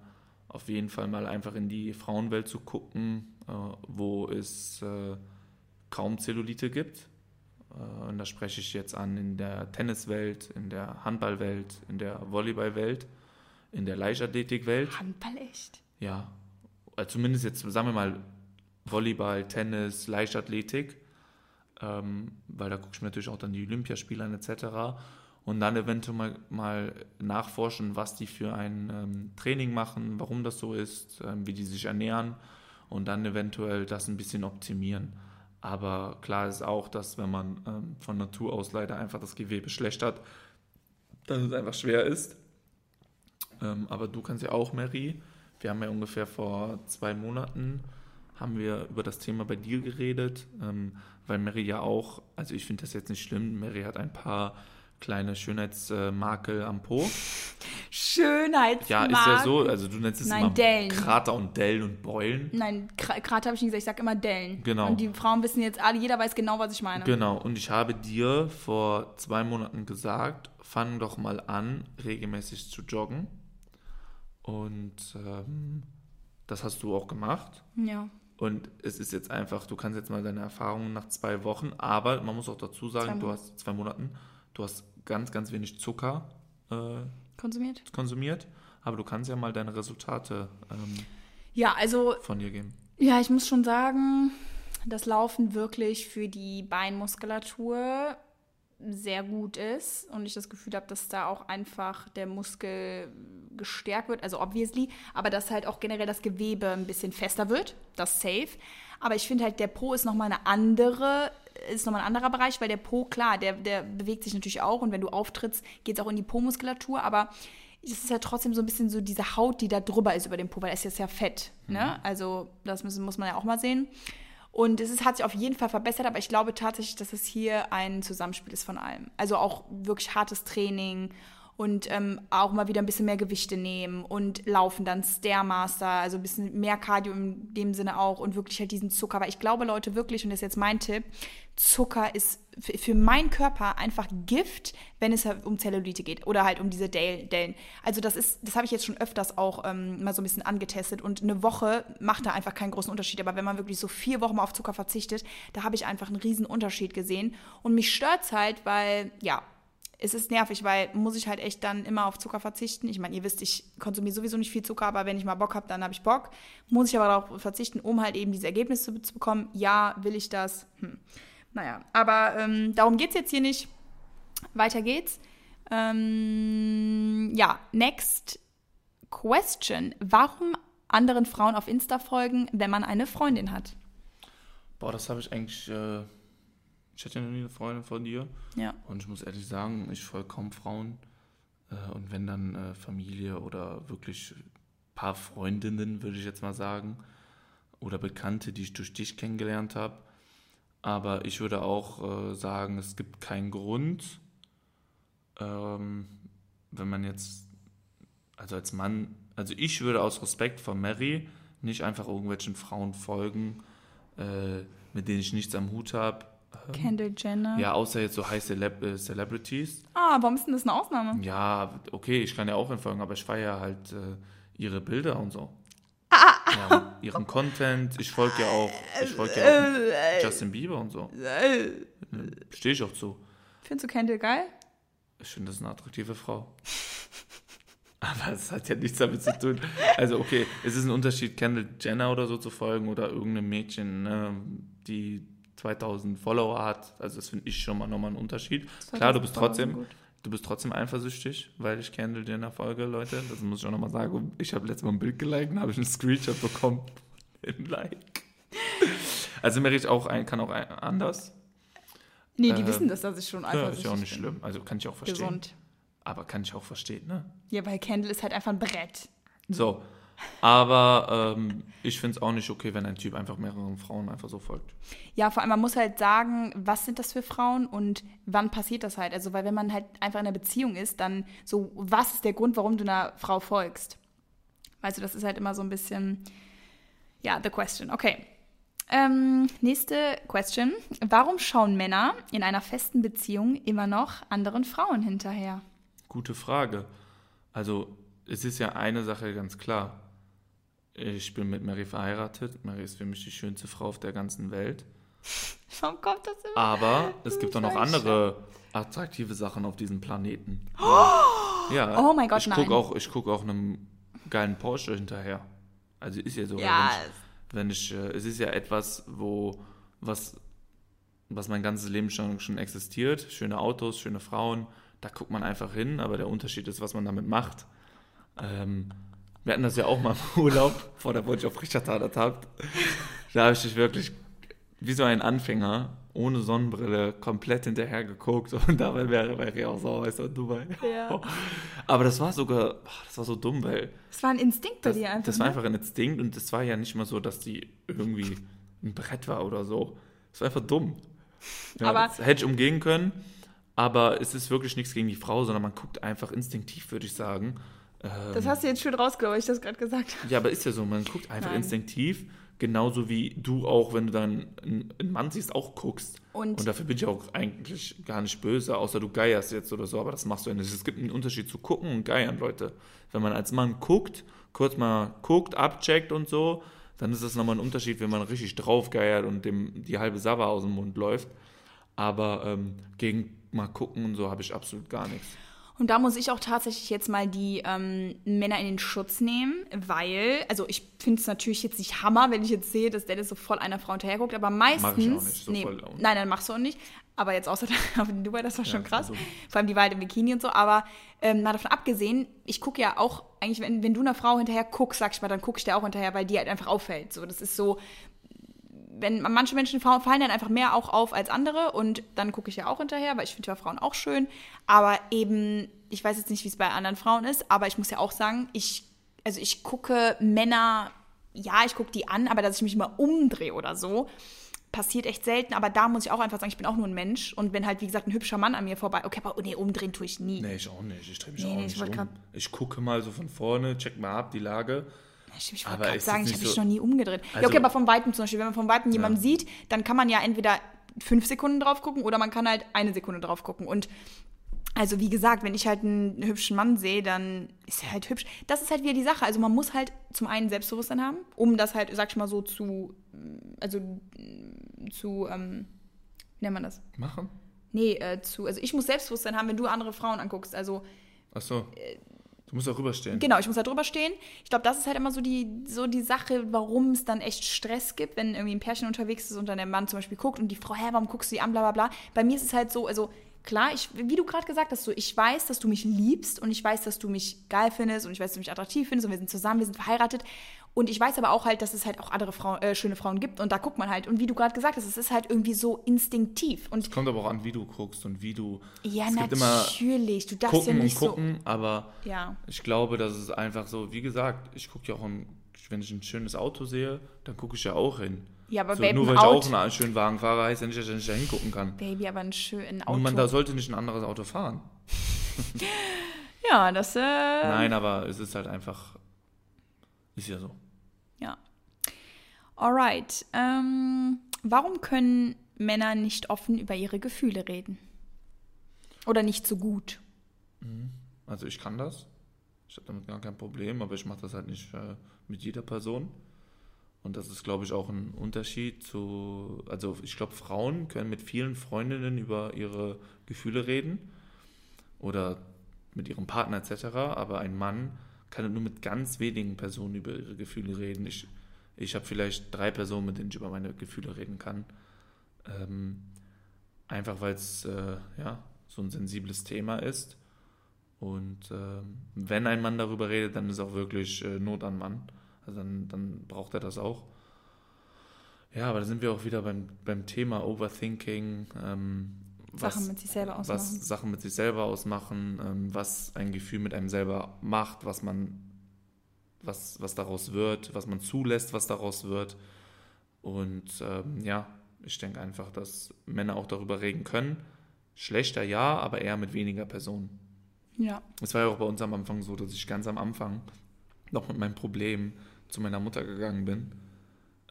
auf jeden Fall mal einfach in die Frauenwelt zu gucken, äh, wo es äh, kaum Zellulite gibt. Äh, und da spreche ich jetzt an in der Tenniswelt, in der Handballwelt, in der Volleyballwelt, in der Leichtathletikwelt. Handball echt? Ja, äh, zumindest jetzt, sagen wir mal, Volleyball, Tennis, Leichtathletik, ähm, weil da gucke ich mir natürlich auch dann die Olympiaspiele an etc. Und dann eventuell mal, mal nachforschen, was die für ein ähm, Training machen, warum das so ist, ähm, wie die sich ernähren und dann eventuell das ein bisschen optimieren. Aber klar ist auch, dass wenn man ähm, von Natur aus leider einfach das Gewebe schlecht hat, dass es einfach schwer ist. Ähm, aber du kannst ja auch, Mary, wir haben ja ungefähr vor zwei Monaten haben wir über das Thema bei dir geredet, ähm, weil Mary ja auch, also ich finde das jetzt nicht schlimm, Mary hat ein paar kleine Schönheitsmakel am Po. Schönheitsmarken. Ja, ist ja so, also du nennst es Nein, immer Dellen. Krater und Dellen und Beulen. Nein, Kra- gerade habe ich nicht gesagt, ich sage immer Dellen. Genau. Und die Frauen wissen jetzt alle, jeder weiß genau, was ich meine. Genau, und ich habe dir vor zwei Monaten gesagt, fang doch mal an, regelmäßig zu joggen. Und ähm, das hast du auch gemacht. Ja. Und es ist jetzt einfach, du kannst jetzt mal deine Erfahrungen nach zwei Wochen, aber man muss auch dazu sagen, du hast zwei Monaten, du hast ganz, ganz wenig Zucker äh, Konsumiert? konsumiert, aber du kannst ja mal deine Resultate ähm, Ja, also von dir geben. Ja, ich muss schon sagen, dass Laufen wirklich für die Beinmuskulatur sehr gut ist und ich das Gefühl habe, dass da auch einfach der Muskel gestärkt wird, also obviously, aber dass halt auch generell das Gewebe ein bisschen fester wird, das safe. Aber ich finde halt, der Po ist nochmal eine andere, ist nochmal ein anderer Bereich, weil der Po, klar, der, der bewegt sich natürlich auch und wenn du auftrittst, geht es auch in die Po-Muskulatur, aber es ist ja trotzdem so ein bisschen so diese Haut, die da drüber ist über dem Po, weil es ist ja Fett. Ne? Mhm. Also das muss, muss man ja auch mal sehen. Und es ist, hat sich auf jeden Fall verbessert, aber ich glaube tatsächlich, dass es hier ein Zusammenspiel ist von allem. Also auch wirklich hartes Training und ähm, auch mal wieder ein bisschen mehr Gewichte nehmen und laufen dann Stairmaster, also ein bisschen mehr Cardio in dem Sinne auch und wirklich halt diesen Zucker. Weil ich glaube, Leute, wirklich, und das ist jetzt mein Tipp, Zucker ist für meinen Körper einfach Gift, wenn es halt um Zellulite geht oder halt um diese Dellen. Also das ist, das habe ich jetzt schon öfters auch ähm, mal so ein bisschen angetestet und eine Woche macht da einfach keinen großen Unterschied. Aber wenn man wirklich so vier Wochen mal auf Zucker verzichtet, da habe ich einfach einen riesen Unterschied gesehen und mich stört es halt, weil ja, es ist nervig, weil muss ich halt echt dann immer auf Zucker verzichten. Ich meine, ihr wisst, ich konsumiere sowieso nicht viel Zucker, aber wenn ich mal Bock habe, dann habe ich Bock. Muss ich aber darauf verzichten, um halt eben diese Ergebnisse zu, zu bekommen. Ja, will ich das? Hm. Naja, aber ähm, darum geht es jetzt hier nicht. Weiter geht's. Ähm, ja, next question. Warum anderen Frauen auf Insta folgen, wenn man eine Freundin hat? Boah, das habe ich eigentlich äh, ich hatte ja noch nie eine Freundin von dir. Ja. Und ich muss ehrlich sagen, ich folge kaum Frauen. Äh, und wenn dann äh, Familie oder wirklich ein paar Freundinnen, würde ich jetzt mal sagen. Oder Bekannte, die ich durch dich kennengelernt habe. Aber ich würde auch äh, sagen, es gibt keinen Grund, ähm, wenn man jetzt, also als Mann, also ich würde aus Respekt vor Mary nicht einfach irgendwelchen Frauen folgen, mit denen ich nichts am Hut habe Kendall Jenner. Ja, außer jetzt so High Celeb äh, Celebrities. Ah, warum ist denn das eine Ausnahme? Ja, okay, ich kann ja auch entfolgen, aber ich feiere halt äh, ihre Bilder und so. Ihren Content. Ich folge ja auch, ich folge ja auch Justin Bieber und so. Stehe ich auch zu. Findest du Kendall geil? Ich finde, das ist eine attraktive Frau. Aber es hat ja nichts damit zu tun. Also, okay, es ist ein Unterschied, Kendall Jenner oder so zu folgen oder irgendeinem Mädchen, ne, die 2000 Follower hat. Also das finde ich schon mal nochmal einen Unterschied. Klar, du bist trotzdem, du bist trotzdem eifersüchtig, weil ich Candle dir in der Folge, Leute. Das muss ich auch nochmal sagen. Ich habe letztes Mal ein Bild geliked und habe ich einen Screenshot bekommen. Ein Like. Also mir riecht auch ein, kann auch ein, anders. Nee, die äh, wissen das, dass ich schon eifersüchtig bin. Ja, ist ja auch nicht bin. schlimm. Also kann ich auch verstehen. Gesund. Aber kann ich auch verstehen, ne? Ja, weil Candle ist halt einfach ein Brett. So, aber ähm, ich finde es auch nicht okay, wenn ein Typ einfach mehreren Frauen einfach so folgt. Ja, vor allem, man muss halt sagen, was sind das für Frauen und wann passiert das halt? Also, weil wenn man halt einfach in einer Beziehung ist, dann so, was ist der Grund, warum du einer Frau folgst? Also, das ist halt immer so ein bisschen, ja, the question. Okay. Ähm, nächste Question. Warum schauen Männer in einer festen Beziehung immer noch anderen Frauen hinterher? Gute Frage. Also, es ist ja eine Sache ganz klar ich bin mit Mary verheiratet. Mary ist für mich die schönste Frau auf der ganzen Welt. Warum kommt das immer? Aber es gibt auch noch andere attraktive Sachen auf diesem Planeten. Oh, ja, oh mein Gott, ich guck Auch, ich gucke auch einem geilen Porsche hinterher. Also ist ja so. Ja. Wenn ich, wenn ich, äh, es ist ja etwas, wo, was, was mein ganzes Leben schon, schon existiert. Schöne Autos, schöne Frauen. Da guckt man einfach hin, aber der Unterschied ist, was man damit macht. Ähm, wir hatten das ja auch mal im Urlaub, vor der wollte ich auf Richard habt. Da habe ich dich wirklich wie so ein Anfänger ohne Sonnenbrille komplett hinterher geguckt und dabei wäre wäre auch sauer weißt du, Dubai. Ja. Aber das war sogar, das war so dumm, weil. Das war ein Instinkt bei das, dir einfach. Das war ne? einfach ein Instinkt und es war ja nicht mal so, dass die irgendwie ein Brett war oder so. Es war einfach dumm. Ja, aber das hätte ich umgehen können, aber es ist wirklich nichts gegen die Frau, sondern man guckt einfach instinktiv, würde ich sagen. Das ähm, hast du jetzt schön rausgeholt, weil ich das gerade gesagt habe. Ja, aber ist ja so, man guckt einfach Nein. instinktiv, genauso wie du auch, wenn du dann einen Mann siehst, auch guckst. Und, und, dafür bin ich auch eigentlich gar nicht böse, außer du geierst jetzt oder so, aber das machst du ja nicht. Es gibt einen Unterschied zu gucken und geiern, Leute. Wenn man als Mann guckt, kurz mal guckt, abcheckt und so, dann ist das nochmal ein Unterschied, wenn man richtig drauf geiert und dem die halbe Sava aus dem Mund läuft. Aber ähm, gegen mal gucken und so habe ich absolut gar nichts. Und da muss ich auch tatsächlich jetzt mal die ähm, Männer in den Schutz nehmen, weil, also ich finde es natürlich jetzt nicht Hammer, wenn ich jetzt sehe, dass Dennis so voll einer Frau hinterherguckt, aber meistens. Mach ich auch nicht, so nee, voll auch nein, dann machst du auch nicht. Aber jetzt außer in Dubai, das war schon krass. so. Vor allem die war halt im Bikini und so. Aber ähm, mal davon abgesehen, ich gucke ja auch, eigentlich, wenn, wenn du einer Frau hinterher guckst, sag ich mal, dann gucke ich dir auch hinterher, weil die halt einfach auffällt. So, das ist so, wenn manche Menschen fa- fallen dann einfach mehr auch auf als andere und dann gucke ich ja auch hinterher, weil ich finde ja Frauen auch schön. Aber eben, ich weiß jetzt nicht, wie es bei anderen Frauen ist, aber ich muss ja auch sagen, ich, also ich gucke Männer, ja, ich gucke die an, aber dass ich mich mal umdrehe oder so, passiert echt selten. Aber da muss ich auch einfach sagen, ich bin auch nur ein Mensch und wenn halt, wie gesagt, ein hübscher Mann an mir vorbei, okay, aber nee, umdrehen tue ich nie. Nee, ich auch nicht. Ich drehe mich Nee, auch nee, nicht ich um. Ich gucke mal so von vorne, check mal ab die Lage. Ich, wollte gerade sagen, ich habe nicht mich so- noch nie umgedreht. ja, Also- okay, aber vom Weitem zum Beispiel, wenn man vom Weitem jemanden sieht, dann kann man ja entweder fünf Sekunden drauf gucken oder man kann halt eine Sekunde drauf gucken. Und also wie gesagt, wenn ich halt einen hübschen Mann sehe, dann ist er halt hübsch. Das ist halt wieder die Sache. Also man muss halt zum einen Selbstbewusstsein haben, um das halt, sag ich mal so, zu, also zu, ähm, wie nennt man das? Machen? Nee, äh, zu, also ich muss Selbstbewusstsein haben, wenn du andere Frauen anguckst. Also Achso. Du musst auch rüberstehen. Genau, ich muss da drüber stehen. Ich glaube, das ist halt immer so die, so die Sache, warum es dann echt Stress gibt, wenn irgendwie ein Pärchen unterwegs ist und dann der Mann zum Beispiel guckt und die Frau, hä, warum guckst du die an, bla bla bla. Bei mir ist es halt so, also klar, ich, wie du gerade gesagt hast, so, ich weiß, dass du mich liebst und ich weiß, dass du mich geil findest und ich weiß, dass du mich attraktiv findest und wir sind zusammen, wir sind verheiratet. Und ich weiß aber auch halt, dass es halt auch andere Frauen, äh, schöne Frauen gibt und da guckt man halt. Und wie du gerade gesagt hast, es ist halt irgendwie so instinktiv. Und Kommt aber auch an, wie du guckst und wie du. ja, es natürlich, du darfst gucken ja nicht und gucken, aber so. Ja. ich glaube, das ist einfach so, wie gesagt, ich gucke ja auch, im, wenn ich ein schönes Auto sehe, dann gucke ich ja auch hin. Ja, aber so, Babe, nur ein weil ich Auto- auch einen schönen Wagen fahre, heißt ja nicht, dass ich nicht da hingucken kann. Baby, aber ein schönes Auto. Und man da sollte nicht ein anderes Auto fahren. ja, das, äh, Nein, aber es ist halt einfach, ist ja so. Ja. Alright. Ähm, warum können Männer nicht offen über ihre Gefühle reden? Oder nicht so gut? Also ich kann das. Ich habe damit gar kein Problem, aber ich mache das halt nicht äh, mit jeder Person. Und das ist, glaube ich, auch ein Unterschied zu, also ich glaube, Frauen können mit vielen Freundinnen über ihre Gefühle reden oder mit ihrem Partner etc., aber ein Mann kann nur mit ganz wenigen Personen über ihre Gefühle reden. Ich, ich habe vielleicht drei Personen, mit denen ich über meine Gefühle reden kann. Ähm, einfach weil es äh, ja, so ein sensibles Thema ist. Und ähm, wenn ein Mann darüber redet, dann ist auch wirklich äh, Not an Mann. Also dann, dann braucht er das auch. Ja, aber da sind wir auch wieder beim, beim Thema Overthinking. Ähm, Sachen mit sich selber ausmachen. Was Sachen mit sich selber ausmachen, ähm, was ein Gefühl mit einem selber macht, was man, was, was daraus wird, was man zulässt, was daraus wird. Und ähm, ja, ich denke einfach, dass Männer auch darüber reden können. Schlechter ja, aber eher mit weniger Personen. Ja. Es war ja auch bei uns am Anfang so, dass ich ganz am Anfang noch mit meinem Problem zu meiner Mutter gegangen bin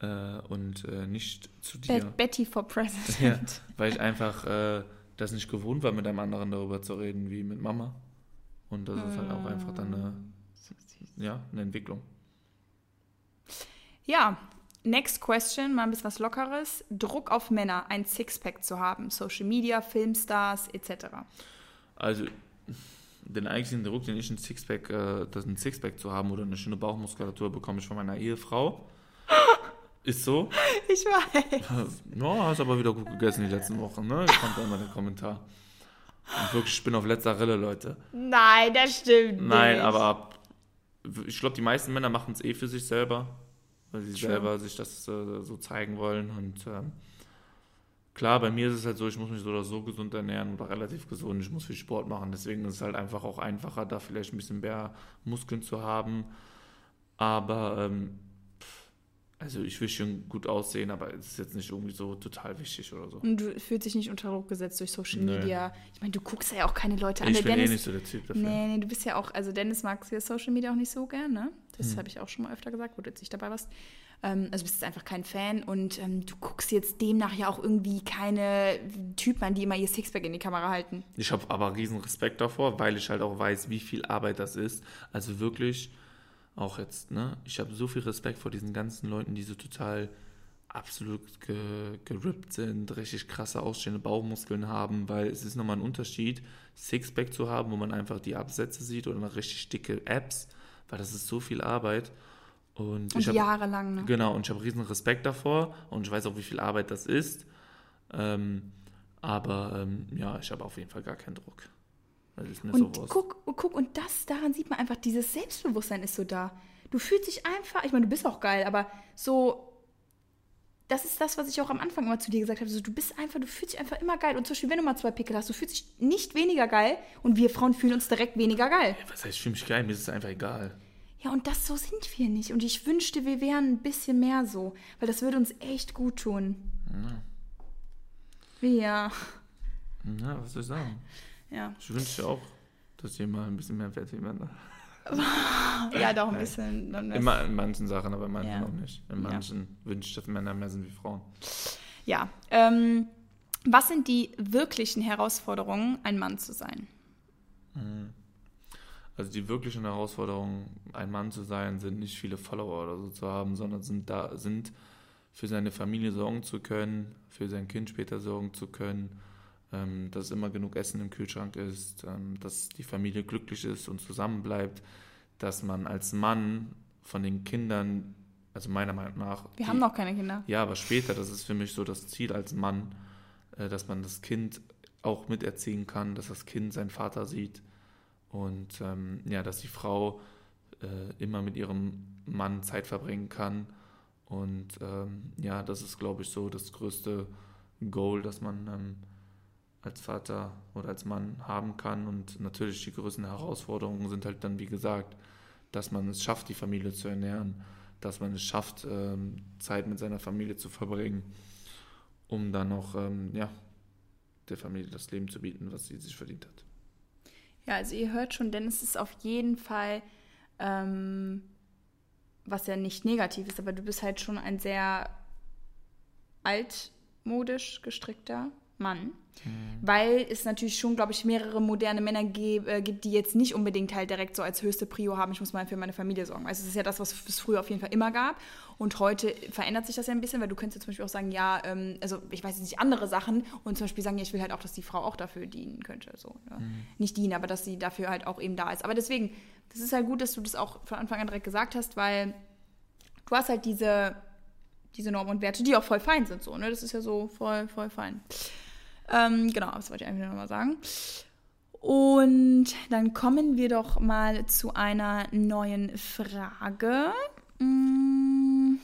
äh, und äh, nicht zu dir. Bet Betty for President. Ja, weil ich einfach äh, das nicht gewohnt war, mit einem anderen darüber zu reden wie mit Mama. Und das ist halt auch einfach dann eine, ja, eine Entwicklung. Ja, next question, mal ein bisschen was Lockeres. Druck auf Männer, ein Sixpack zu haben. Social Media, Filmstars, etc. Also den eigentlichen Druck, den ich ein Sixpack, äh, das ein Sixpack zu haben oder eine schöne Bauchmuskulatur bekomme ich von meiner Ehefrau. Ist so. Ich weiß. Ja, hast aber wieder gut gegessen die letzten Wochen, ne? Da kommt immer der Kommentar. Und wirklich, ich bin auf letzter Rille, Leute. Nein, das stimmt Nein, nicht. aber ab, ich glaube, die meisten Männer machen es eh für sich selber, weil sie True. selber sich das äh, so zeigen wollen. Und ähm, klar, bei mir ist es halt so, ich muss mich so oder so gesund ernähren oder relativ gesund, ich muss viel Sport machen. Deswegen ist es halt einfach auch einfacher, da vielleicht ein bisschen mehr Muskeln zu haben. Aber ähm, also ich will schon gut aussehen, aber es ist jetzt nicht irgendwie so total wichtig oder so. Und du fühlst dich nicht unter Druck gesetzt durch Social Nee. Media. Ich meine, du guckst ja auch keine Leute an. Ich bin eh Dennis, nicht so der Typ dafür. Nee, nee, du bist ja auch, also Dennis magst ja Social Media auch nicht so gern, ne? Das Hm. habe ich auch schon mal öfter gesagt, wo du jetzt nicht dabei warst. Ähm, also bist jetzt einfach kein Fan und ähm, du guckst jetzt demnach ja auch irgendwie keine Typen an, die immer ihr Sixpack in die Kamera halten. Ich habe aber riesen Respekt davor, weil ich halt auch weiß, wie viel Arbeit das ist. Also wirklich, auch jetzt, ne? Ich habe so viel Respekt vor diesen ganzen Leuten, die so total absolut ge gerippt sind, richtig krasse ausstehende Bauchmuskeln haben, weil es ist nochmal ein Unterschied, Sixpack zu haben, wo man einfach die Absätze sieht oder richtig dicke Apps, weil das ist so viel Arbeit. Und, Und ich hab, jahrelang, ne? Genau, und ich habe riesen Respekt davor und ich weiß auch, wie viel Arbeit das ist. Ähm, aber ähm, ja, ich habe auf jeden Fall gar keinen Druck. Das ist mir Und sowas. guck, guck, und das, daran sieht man einfach, dieses Selbstbewusstsein ist so da. Du fühlst dich einfach, ich meine, du bist auch geil, aber so, das ist das, was ich auch am Anfang immer zu dir gesagt habe. So, du bist einfach, du fühlst dich einfach immer geil. Und zum Beispiel, wenn du mal zwei Pickel hast, du fühlst dich nicht weniger geil und wir Frauen fühlen uns direkt weniger geil. Was heißt, ich fühle mich geil, mir ist es einfach egal. Ja, und das so sind wir nicht. Und ich wünschte, wir wären ein bisschen mehr so, weil das würde uns echt gut tun. Ja. Ja, was soll ich sagen? Ja, Ich wünsche auch, dass ihr mal ein bisschen mehr wie Männer. ja doch ein bisschen. dann wär's- Immer in manchen Sachen, aber in manchen Ja. auch nicht. In Ja. manchen wünsche ich, dass Männer mehr sind wie Frauen. Ja. Ähm, was sind die wirklichen Herausforderungen, ein Mann zu sein? Also die wirklichen Herausforderungen, ein Mann zu sein, sind nicht viele Follower oder so zu haben, sondern sind da, sind für seine Familie sorgen zu können, für sein Kind später sorgen zu können, ähm, dass immer genug Essen im Kühlschrank ist, ähm, dass die Familie glücklich ist und zusammenbleibt, dass man als Mann von den Kindern, also meiner Meinung nach, Wir die- haben noch keine Kinder. ja, aber später, das ist für mich so das Ziel als Mann, äh, dass man das Kind auch miterziehen kann, dass das Kind seinen Vater sieht und ähm, ja, dass die Frau äh, immer mit ihrem Mann Zeit verbringen kann. Und ähm, ja, das ist, glaube ich, so das größte Goal, das man ähm, als Vater oder als Mann haben kann. Und natürlich die größten Herausforderungen sind halt dann, wie gesagt, dass man es schafft, die Familie zu ernähren, dass man es schafft, ähm, Zeit mit seiner Familie zu verbringen, um dann auch ähm, ja, der Familie das Leben zu bieten, was sie sich verdient hat. Ja, also ihr hört schon, denn es ist auf jeden Fall, ähm, was ja nicht negativ ist, aber du bist halt schon ein sehr altmodisch gestrickter Mann. Weil es natürlich schon, glaube ich, mehrere moderne Männer äh, gibt, die jetzt nicht unbedingt halt direkt so als höchste Prio haben, ich muss mal für meine Familie sorgen. Also es ist ja das, was es früher auf jeden Fall immer gab. Und heute verändert sich das ja ein bisschen, weil du könntest ja zum Beispiel auch sagen, ja, ähm, also ich weiß jetzt nicht andere Sachen und zum Beispiel sagen, ja, ich will halt auch, dass die Frau auch dafür dienen könnte. So, ja. Nicht dienen, aber dass sie dafür halt auch eben da ist. Aber deswegen, das ist halt gut, dass du das auch von Anfang an direkt gesagt hast, weil du hast halt diese, diese Normen und Werte, die auch voll fein sind. So, ne? Das ist ja so voll, voll fein. Ähm, genau, das wollte ich einfach nur nochmal sagen. Und dann kommen wir doch mal zu einer neuen Frage. Mm.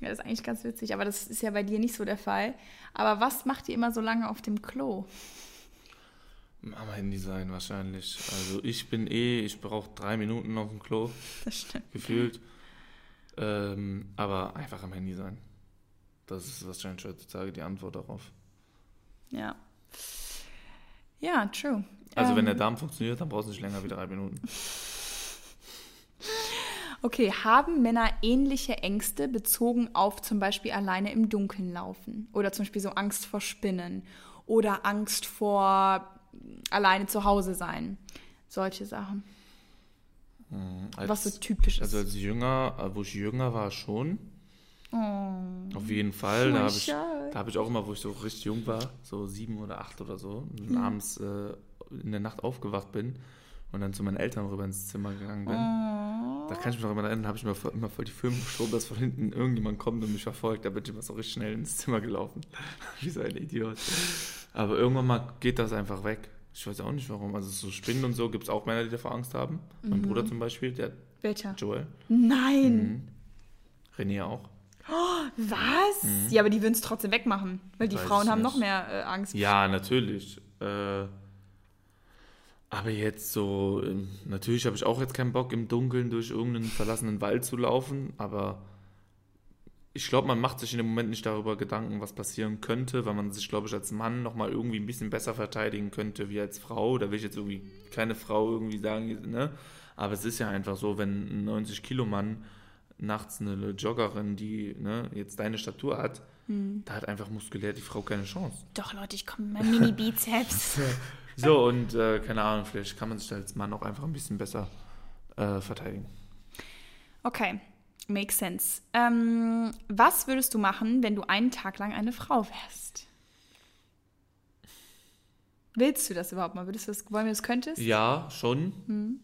Ja, das ist eigentlich ganz witzig, aber das ist ja bei dir nicht so der Fall. Aber was macht ihr immer so lange auf dem Klo? Am Handy sein wahrscheinlich. Also ich bin eh, ich brauche drei Minuten auf dem Klo, Das stimmt. gefühlt. Ähm, aber einfach am Handy sein. Das ist wahrscheinlich heutzutage die Antwort darauf. Ja. Ja, true. Also wenn Ähm, der Darm funktioniert, dann brauchst du nicht länger wie drei Minuten. Okay, haben Männer ähnliche Ängste bezogen auf zum Beispiel alleine im Dunkeln laufen? Oder zum Beispiel so Angst vor Spinnen? Oder Angst vor alleine zu Hause sein? Solche Sachen. Als, Was so typisch ist. also als jünger, äh, wo ich jünger war, schon. Oh. Auf jeden Fall. Da habe ich, da hab ich auch immer, wo ich so richtig jung war, so sieben oder acht oder so, und abends äh, in der Nacht aufgewacht bin und dann zu meinen Eltern rüber ins Zimmer gegangen bin. Oh. Da kann ich mich noch immer erinnern, habe ich mir immer voll die Filme geschoben, dass von hinten irgendjemand kommt und mich verfolgt. Da bin ich immer so richtig schnell ins Zimmer gelaufen. Wie so ein Idiot. Aber irgendwann mal geht das einfach weg. Ich weiß auch nicht warum. Also so Spinnen und so gibt es auch Männer, die davor Angst haben. Mein Mhm. Bruder zum Beispiel, der Welcher? Joel. Nein. René auch. Was? Ja, aber die würden es trotzdem wegmachen. Weil die Weiß Frauen haben noch mehr äh, Angst. Ja, natürlich. Äh, aber jetzt so, ähm, natürlich habe ich auch jetzt keinen Bock, im Dunkeln durch irgendeinen verlassenen Wald zu laufen, aber ich glaube, man macht sich in dem Moment nicht darüber Gedanken, was passieren könnte, weil man sich, glaube ich, als Mann nochmal irgendwie ein bisschen besser verteidigen könnte wie als Frau. Da will ich jetzt irgendwie keine Frau irgendwie sagen, ne? Aber es ist ja einfach so, wenn ein 90-Kilo-Mann nachts eine Joggerin, die ne, jetzt deine Statur hat, da hat einfach muskulär die Frau keine Chance. Doch, Leute, ich komme mit meinem Mini-Bizeps. So, und äh, keine Ahnung, vielleicht kann man sich als Mann auch einfach ein bisschen besser äh, verteidigen. Okay. makes sense. Ähm, was würdest du machen, wenn du einen Tag lang eine Frau wärst? Willst du das überhaupt mal? Würdest du das, wollen wir das könntest? Ja, schon.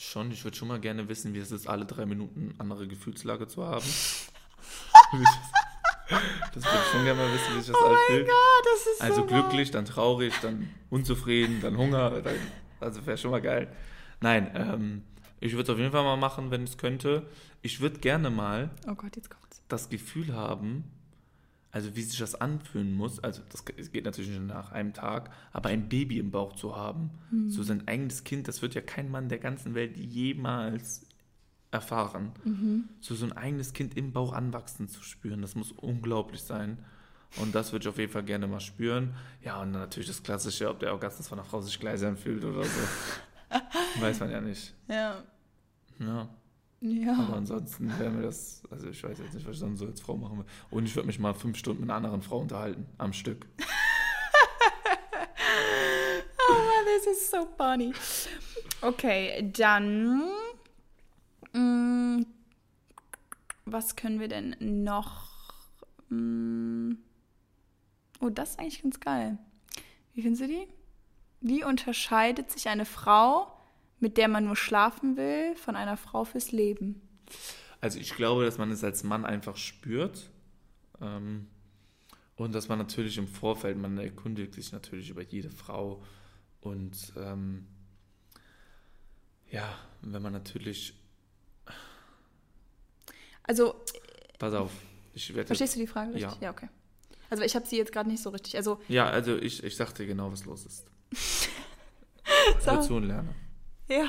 Schon. Ich würde schon mal gerne wissen, wie es ist, alle drei Minuten andere Gefühlslage zu haben. Ich das würde ich schon gerne mal wissen, wie sich das oh alles mein. Gott, das ist Also so glücklich, dann traurig, dann unzufrieden, dann Hunger. Dann, also wäre schon mal geil. Nein, ähm, ich würde es auf jeden Fall mal machen, wenn ich es könnte. Ich würde gerne mal Oh Gott, das Gefühl haben, also wie sich das anfühlen muss, also das geht natürlich nicht nach einem Tag, aber ein Baby im Bauch zu haben, so sein eigenes Kind, das wird ja kein Mann der ganzen Welt jemals erfahren. So so ein eigenes Kind im Bauch anwachsen zu spüren, das muss unglaublich sein. Und das würde ich auf jeden Fall gerne mal spüren. Ja, und natürlich das Klassische, ob der Orgasmus von einer Frau sich gleich anfühlt oder so. Weiß man ja nicht. Ja. Ja. Aber Ja. ansonsten wäre mir das, also ich weiß jetzt nicht, was ich sonst so als Frau machen will. Und ich würde mich mal fünf Stunden mit einer anderen Frau unterhalten, am Stück. Oh, this is so funny. Okay, dann. mm, was können wir denn noch? Mm, oh, das ist eigentlich ganz geil. Wie finden Sie die? Wie unterscheidet sich eine Frau, mit der man nur schlafen will, von einer Frau fürs Leben? Also ich glaube, dass man es als Mann einfach spürt. Ähm, und dass man natürlich im Vorfeld, man erkundigt sich natürlich über jede Frau. Und ähm, ja, wenn man natürlich, Also, pass auf, ich werde verstehst du die Frage richtig? Ja. Ja, okay. Also, ich habe sie jetzt gerade nicht so richtig. Also, Ja, also ich, ich sag dir genau, was los ist. So. Zu und lerne. Ja.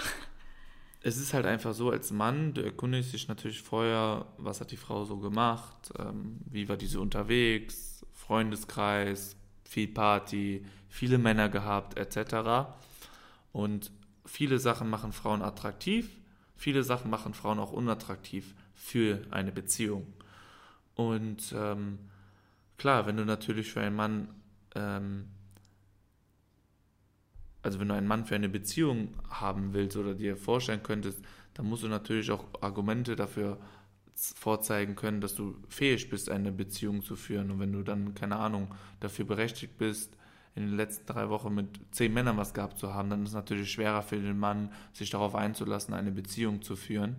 es ist halt einfach so, als Mann, du erkundigst dich natürlich vorher, was hat die Frau so gemacht, ähm, wie war diese unterwegs, Freundeskreis, viel Party, viele Männer gehabt, etc. Und viele Sachen machen Frauen attraktiv, viele Sachen machen Frauen auch unattraktiv für eine Beziehung. Und ähm, klar, wenn du natürlich für einen Mann ähm, also wenn du einen Mann für eine Beziehung haben willst oder dir vorstellen könntest, dann musst du natürlich auch Argumente dafür vorzeigen können, dass du fähig bist, eine Beziehung zu führen. Und wenn du dann, keine Ahnung, dafür berechtigt bist, in den letzten drei Wochen mit zehn Männern was gehabt zu haben, dann ist es natürlich schwerer für den Mann, sich darauf einzulassen, eine Beziehung zu führen.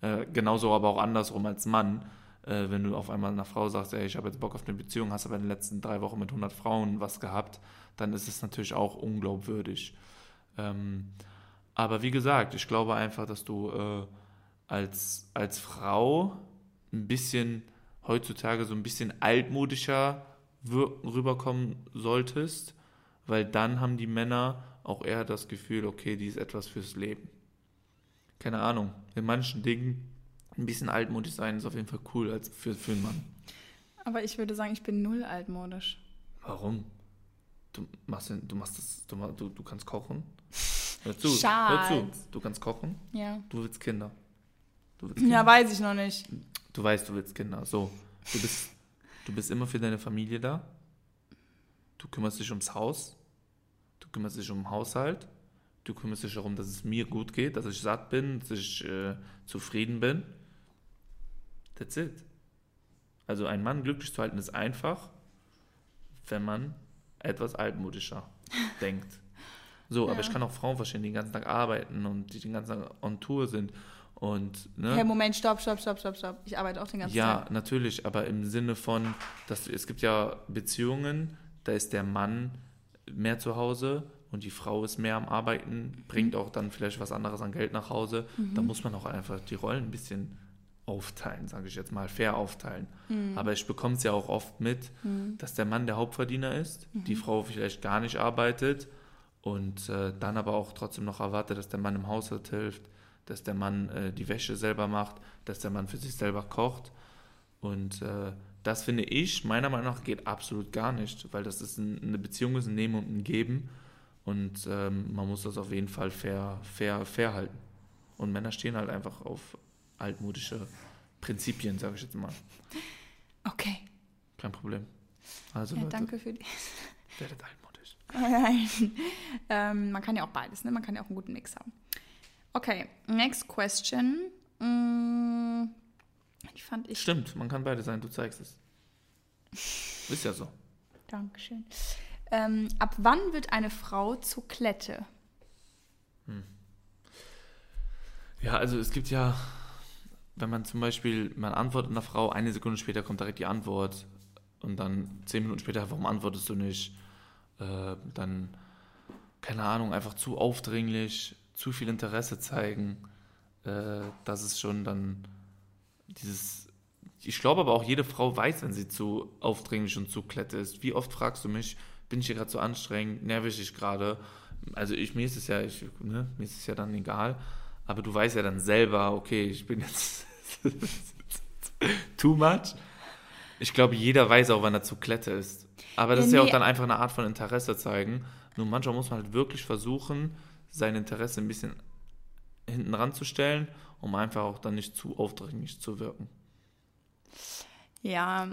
Äh, genauso aber auch andersrum als Mann. Äh, wenn du auf einmal einer Frau sagst, ey, ich habe jetzt Bock auf eine Beziehung, hast aber in den letzten drei Wochen mit 100 Frauen was gehabt, dann ist es natürlich auch unglaubwürdig. Ähm, aber wie gesagt, ich glaube einfach, dass du äh, als, als Frau ein bisschen heutzutage so ein bisschen altmodischer rüberkommen solltest, weil dann haben die Männer auch eher das Gefühl, okay, die ist etwas fürs Leben. Keine Ahnung, in manchen Dingen ein bisschen altmodisch sein ist auf jeden Fall cool als für, für einen Mann. Aber ich würde sagen, ich bin null altmodisch. Warum? Du machst, du machst das, du, du, du kannst kochen. Hör zu, hör zu. Du kannst kochen, Ja. du willst Kinder. Du willst Kinder. Ja, weiß ich noch nicht. Du weißt, du willst Kinder. So, du bist, du bist immer für deine Familie da. Du kümmerst dich ums Haus. Du kümmerst dich um den Haushalt. Du kümmerst dich darum, dass es mir gut geht, dass ich satt bin, dass ich äh, zufrieden bin. That's it. Also einen Mann glücklich zu halten ist einfach, wenn man etwas altmodischer denkt. So, aber Ja. ich kann auch Frauen verstehen, die den ganzen Tag arbeiten und die den ganzen Tag on Tour sind. Und, ne? Hey, Moment, stopp, stopp, stopp, stopp, stopp. Ich arbeite auch den ganzen Ja, Tag. natürlich, aber im Sinne von, dass es gibt ja Beziehungen, da ist der Mann mehr zu Hause und die Frau ist mehr am Arbeiten, bringt auch dann vielleicht was anderes an Geld nach Hause. Da muss man auch einfach die Rollen ein bisschen aufteilen, sage ich jetzt mal, fair aufteilen. Aber ich bekomme es ja auch oft mit, dass der Mann der Hauptverdiener ist, die Frau vielleicht gar nicht arbeitet und äh, dann aber auch trotzdem noch erwartet, dass der Mann im Haushalt hilft, dass der Mann äh, die Wäsche selber macht, dass der Mann für sich selber kocht. Und äh, das finde ich, meiner Meinung nach, geht absolut gar nicht, weil das ist ein, eine Beziehung, ist ein Nehmen und ein Geben. Und ähm, man muss das auf jeden Fall fair, fair, fair halten. Und Männer stehen halt einfach auf altmodische Prinzipien, sage ich jetzt mal. Okay. Kein Problem. Also Ja, Leute, danke für die. werdet altmodisch. Nein. ähm, man kann ja auch beides, ne? Man kann ja auch einen guten Mix haben. Okay, next question. Mm, Die fand ich. Stimmt, man kann beide sein, du zeigst es. Ist ja so. Dankeschön. Ähm, ab wann wird eine Frau zur Klette? Ja, also es gibt ja, wenn man zum Beispiel, man antwortet einer Frau, eine Sekunde später kommt direkt die Antwort und dann zehn Minuten später, warum antwortest du nicht? Äh, dann, keine Ahnung, einfach zu aufdringlich, zu viel Interesse zeigen. Äh, das ist schon dann dieses, ich glaube aber auch jede Frau weiß, wenn sie zu aufdringlich und zu klette ist. Wie oft fragst du mich, bin ich hier gerade zu anstrengend, nerv ich dich gerade? Also ich, mir ist es ja, ich, ne, mir ist es ja dann egal. Aber du weißt ja dann selber, okay, ich bin jetzt too much. Ich glaube, jeder weiß auch, wann er zu Klette ist. Aber das Ja, ist ja auch nee. dann einfach eine Art von Interesse zeigen. Nur manchmal muss man halt wirklich versuchen, sein Interesse ein bisschen hinten ranzustellen, um einfach auch dann nicht zu aufdringlich zu wirken. Ja,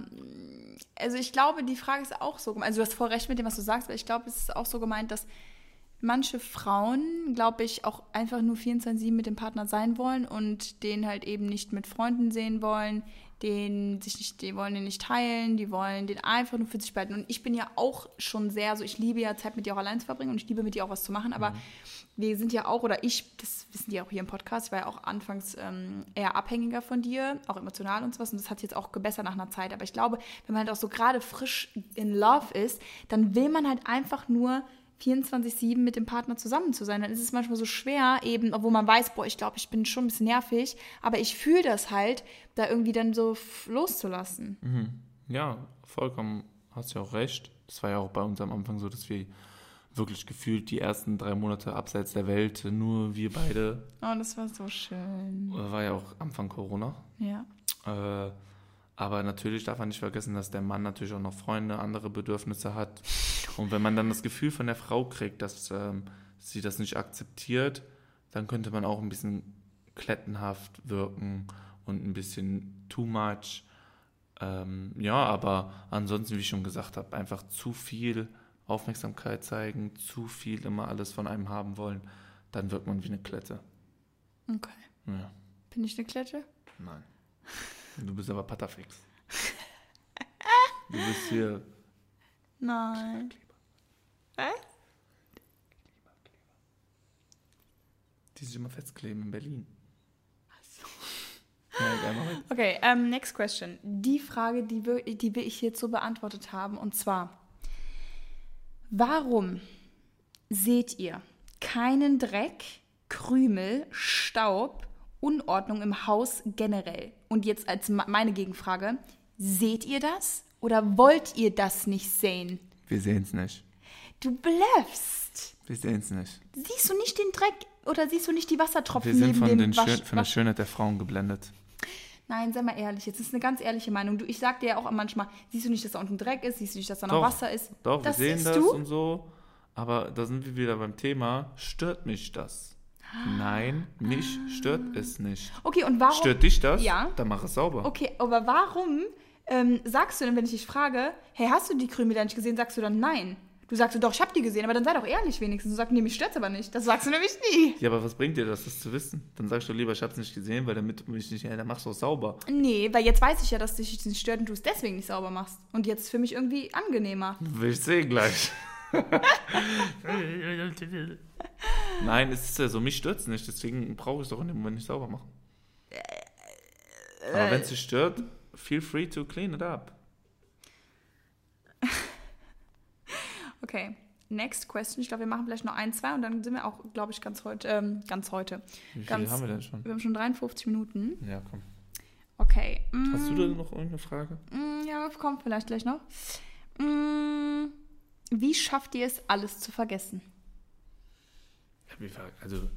also ich glaube, die Frage ist auch so gemeint. Also du hast voll recht mit dem, was du sagst, aber ich glaube, es ist auch so gemeint, dass manche Frauen, glaube ich, auch einfach nur 24-7 mit dem Partner sein wollen und den halt eben nicht mit Freunden sehen wollen, den sich nicht, die wollen den nicht teilen, die wollen den einfach nur für sich behalten. Und ich bin ja auch schon sehr so, ich liebe ja Zeit mit dir auch allein zu verbringen und ich liebe mit dir auch was zu machen, aber wir sind ja auch, oder ich, das wissen die auch hier im Podcast, ich war ja auch anfangs ähm, eher abhängiger von dir, auch emotional und sowas. Und das hat sich jetzt auch gebessert nach einer Zeit. Aber ich glaube, wenn man halt auch so gerade frisch in Love ist, dann will man halt einfach nur 24-7 mit dem Partner zusammen zu sein. Dann ist es manchmal so schwer, eben, obwohl man weiß, boah, ich glaube, ich bin schon ein bisschen nervig, aber ich fühle das halt, da irgendwie dann so loszulassen. Ja, vollkommen, hast ja auch recht. Das war ja auch bei uns am Anfang so, dass wir wirklich gefühlt die ersten drei Monate abseits der Welt nur wir beide, Oh, das war so schön. war ja auch Anfang Corona. Ja. Äh, aber natürlich darf man nicht vergessen, dass der Mann natürlich auch noch Freunde, andere Bedürfnisse hat. Und wenn man dann das Gefühl von der Frau kriegt, dass ähm, sie das nicht akzeptiert, dann könnte man auch ein bisschen klettenhaft wirken und ein bisschen too much. Ähm, ja, aber ansonsten, wie ich schon gesagt habe, einfach zu viel Aufmerksamkeit zeigen, zu viel immer alles von einem haben wollen, dann wirkt man wie eine Klette. Okay. Ja, Bin ich eine Klette? nein. Du bist aber Patafix. Du bist hier. Nein. Was? Die sich immer festkleben in Berlin. Okay, ähm, next question. Die Frage, die wir, die wir ich jetzt so beantwortet haben, und zwar: Warum seht ihr keinen Dreck, Krümel, Staub, Unordnung im Haus generell? Und jetzt als meine Gegenfrage: Seht ihr das oder wollt ihr das nicht sehen? Wir sehen es nicht. Du bluffst. Wir sehen es nicht. Siehst du nicht den Dreck oder siehst du nicht die Wassertropfen Wir sind von, den Wasch Schön, von der Schönheit der Frauen geblendet. Nein, sei mal ehrlich, jetzt ist eine ganz ehrliche Meinung. Du, ich sag dir ja auch manchmal, siehst du nicht, dass da unten Dreck ist, siehst du nicht, dass da noch Doch, Wasser ist? Doch, das wir sehen das du? und so. Aber da sind wir wieder beim Thema. Stört mich das? Nein, mich stört es nicht. Okay, und warum? Stört dich das? Ja. Dann mach es sauber. Okay, aber warum ähm, sagst du denn, wenn ich dich frage, hey, hast du die Krümel da nicht gesehen, sagst du dann nein? Du sagst du doch, ich hab die gesehen, aber dann sei doch ehrlich wenigstens. Du sagst, nee, mich stört's aber nicht. Das sagst du nämlich nie. Ja, aber was bringt dir das, das zu wissen? Dann sagst du lieber, ich hab's nicht gesehen, weil damit mich nicht, ja, dann machst du es sauber. Nee, weil jetzt weiß ich ja, dass dich nicht stört und du es deswegen nicht sauber machst. Und jetzt für mich irgendwie angenehmer. Will ich sehen gleich. Nein, es ist ja so, mich stört's nicht, deswegen brauche ich es doch in dem Moment nicht sauber machen. Aber wenn es dich stört, feel free to clean it up. Okay, next question. Ich glaube, wir machen vielleicht noch ein, zwei und dann sind wir auch, glaube ich, ganz heute, ähm, ganz heute. Wie viel Ganz- haben wir denn schon? Wir haben schon 53 Minuten. Ja, komm. Okay. mm, Hast du da noch irgendeine Frage? mm, Ja, kommt vielleicht gleich noch. Mm, Wie schafft ihr es, alles zu vergessen? Also,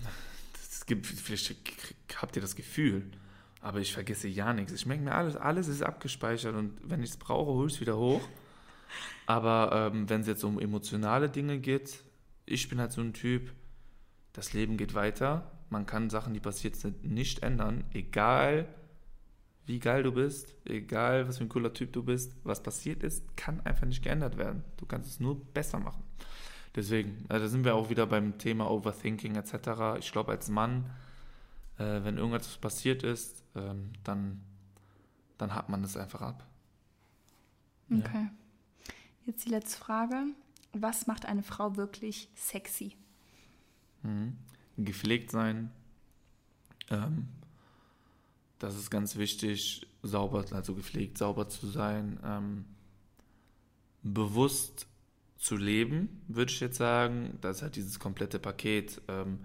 es gibt, vielleicht habt ihr das Gefühl, aber ich vergesse ja nichts. Ich merke mir alles, alles ist abgespeichert und wenn ich es brauche, hole ich es wieder hoch. Aber ähm, wenn es jetzt um emotionale Dinge geht, ich bin halt so ein Typ, das Leben geht weiter. Man kann Sachen, die passiert sind, nicht ändern, egal wie geil du bist, egal was für ein cooler Typ du bist, was passiert ist, kann einfach nicht geändert werden. Du kannst es nur besser machen. Deswegen, also da sind wir auch wieder beim Thema Overthinking etc. Ich glaube, als Mann äh, wenn irgendwas passiert ist, ähm, dann, dann hat man das einfach ab. Ja. Okay. Jetzt die letzte Frage. Was macht eine Frau wirklich sexy? Mhm. Gepflegt sein. Ähm, das ist ganz wichtig, sauber, also gepflegt, sauber zu sein. Ähm, bewusst zu leben, würde ich jetzt sagen. Das ist halt dieses komplette Paket. Ähm,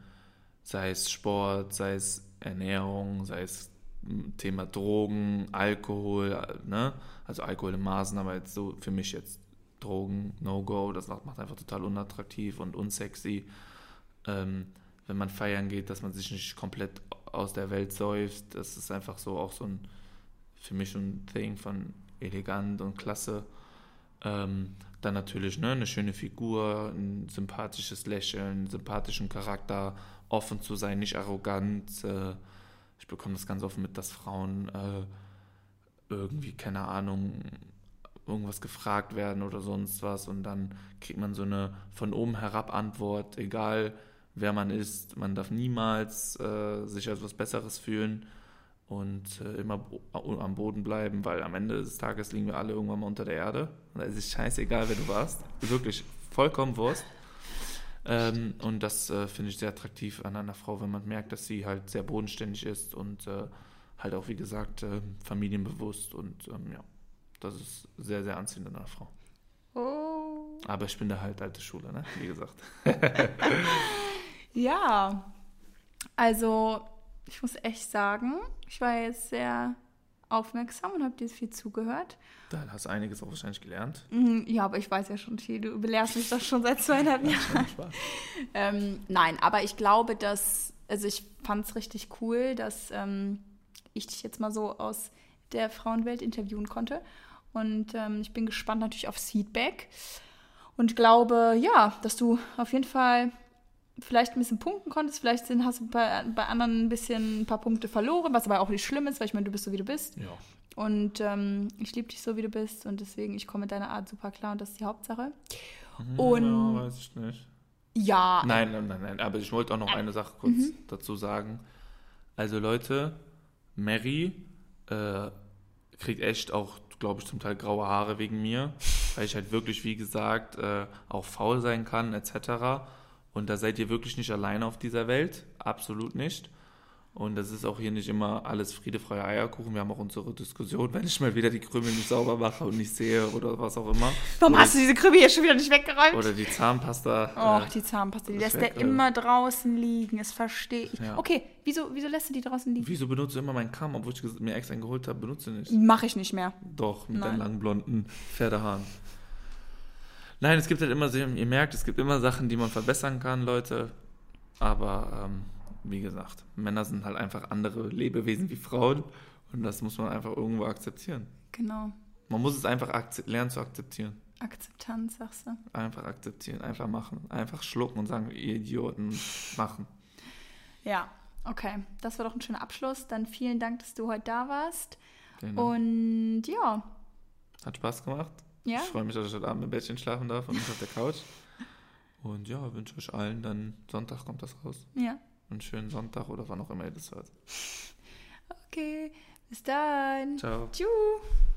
sei es Sport, sei es Ernährung, sei es Thema Drogen, Alkohol, ne? Also Alkohol in Maßen, aber jetzt so für mich jetzt Drogen, No-Go, das macht einfach total unattraktiv und unsexy. Ähm, wenn man feiern geht, dass man sich nicht komplett aus der Welt säuft, das ist einfach so auch so ein, für mich ein Thing von elegant und klasse. Ähm, dann natürlich ne, eine schöne Figur, ein sympathisches Lächeln, sympathischen Charakter, offen zu sein, nicht arrogant. Äh, ich bekomme das ganz offen mit, dass Frauen äh, irgendwie, keine Ahnung, irgendwas gefragt werden oder sonst was und dann kriegt man so eine von oben herab Antwort, egal wer man ist, man darf niemals äh, sich als was Besseres fühlen und immer am Boden bleiben, weil am Ende des Tages liegen wir alle irgendwann mal unter der Erde und da ist es scheißegal, wer du warst, wirklich vollkommen Wurst. Ähm, und das äh, finde ich sehr attraktiv an einer Frau, wenn man merkt, dass sie halt sehr bodenständig ist und äh, halt auch, wie gesagt, äh, familienbewusst und ähm, ja, das ist sehr, sehr anziehend an einer Frau. Oh. Aber ich bin da halt alte Schule, ne? Wie gesagt. ja, also ich muss echt sagen, ich war jetzt sehr aufmerksam und habe dir viel zugehört. Da hast du einiges auch wahrscheinlich gelernt. Mhm, ja, aber ich weiß ja schon viel. Du belehrst mich doch schon seit zweieinhalb Jahren. ähm, nein, aber ich glaube, dass, also ich fand es richtig cool, dass ähm, ich dich jetzt mal so aus der Frauenwelt interviewen konnte. Und ähm, ich bin gespannt natürlich aufs Feedback. Und glaube, ja, dass du auf jeden Fall vielleicht ein bisschen punkten konntest. Vielleicht sind, hast du bei, bei anderen ein bisschen ein paar Punkte verloren, was aber auch nicht schlimm ist, weil ich meine, du bist so, wie du bist. Ja. Und ähm, ich liebe dich so, wie du bist. Und deswegen, ich komme mit deiner Art super klar und das ist die Hauptsache. Und ja, weiß ich nicht. Ja. Nein, nein, nein, nein. Aber ich wollte auch noch eine Sache kurz mhm. dazu sagen. Also Leute, Mary äh, kriegt echt auch, glaube ich, zum Teil graue Haare wegen mir, weil ich halt wirklich, wie gesagt, äh, auch faul sein kann, etc. Und da seid ihr wirklich nicht alleine auf dieser Welt, absolut nicht. Und das ist auch hier nicht immer alles Friede, freie Eierkuchen. Wir haben auch unsere Diskussion, wenn ich mal wieder die Krümel nicht sauber mache und nicht sehe oder was auch immer. Warum oder hast du diese Krümel hier schon wieder nicht weggeräumt? Oder die Zahnpasta. Oh, äh, die Zahnpasta, die lässt weg, der immer draußen liegen. Das verstehe ich. Ja. Okay, wieso, wieso lässt du die draußen liegen? Wieso benutzt du immer meinen Kamm, obwohl ich mir extra einen geholt habe? Benutze nicht. Mache ich nicht mehr. Doch, mit Nein. deinen langen blonden Pferdehaaren. Nein, es gibt halt immer, ihr merkt, es gibt immer Sachen, die man verbessern kann, Leute. Aber ähm, wie gesagt, Männer sind halt einfach andere Lebewesen wie Frauen und das muss man einfach irgendwo akzeptieren. Genau. Man muss es einfach lernen zu akzeptieren. Akzeptanz, sagst du? Einfach akzeptieren, einfach machen. Einfach schlucken und sagen, ihr Idioten, machen. Ja, okay. Das war doch ein schöner Abschluss. Dann vielen Dank, dass du heute da warst. Genau. Und ja. Hat Spaß gemacht. Ja. Ich freue mich, dass ich heute Abend im Bettchen schlafen darf und nicht auf der Couch. Und ja, wünsche euch allen dann Sonntag kommt das raus. Ja einen schönen Sonntag oder wann auch immer ihr das hört. Okay, bis dann. Ciao. Tschüss.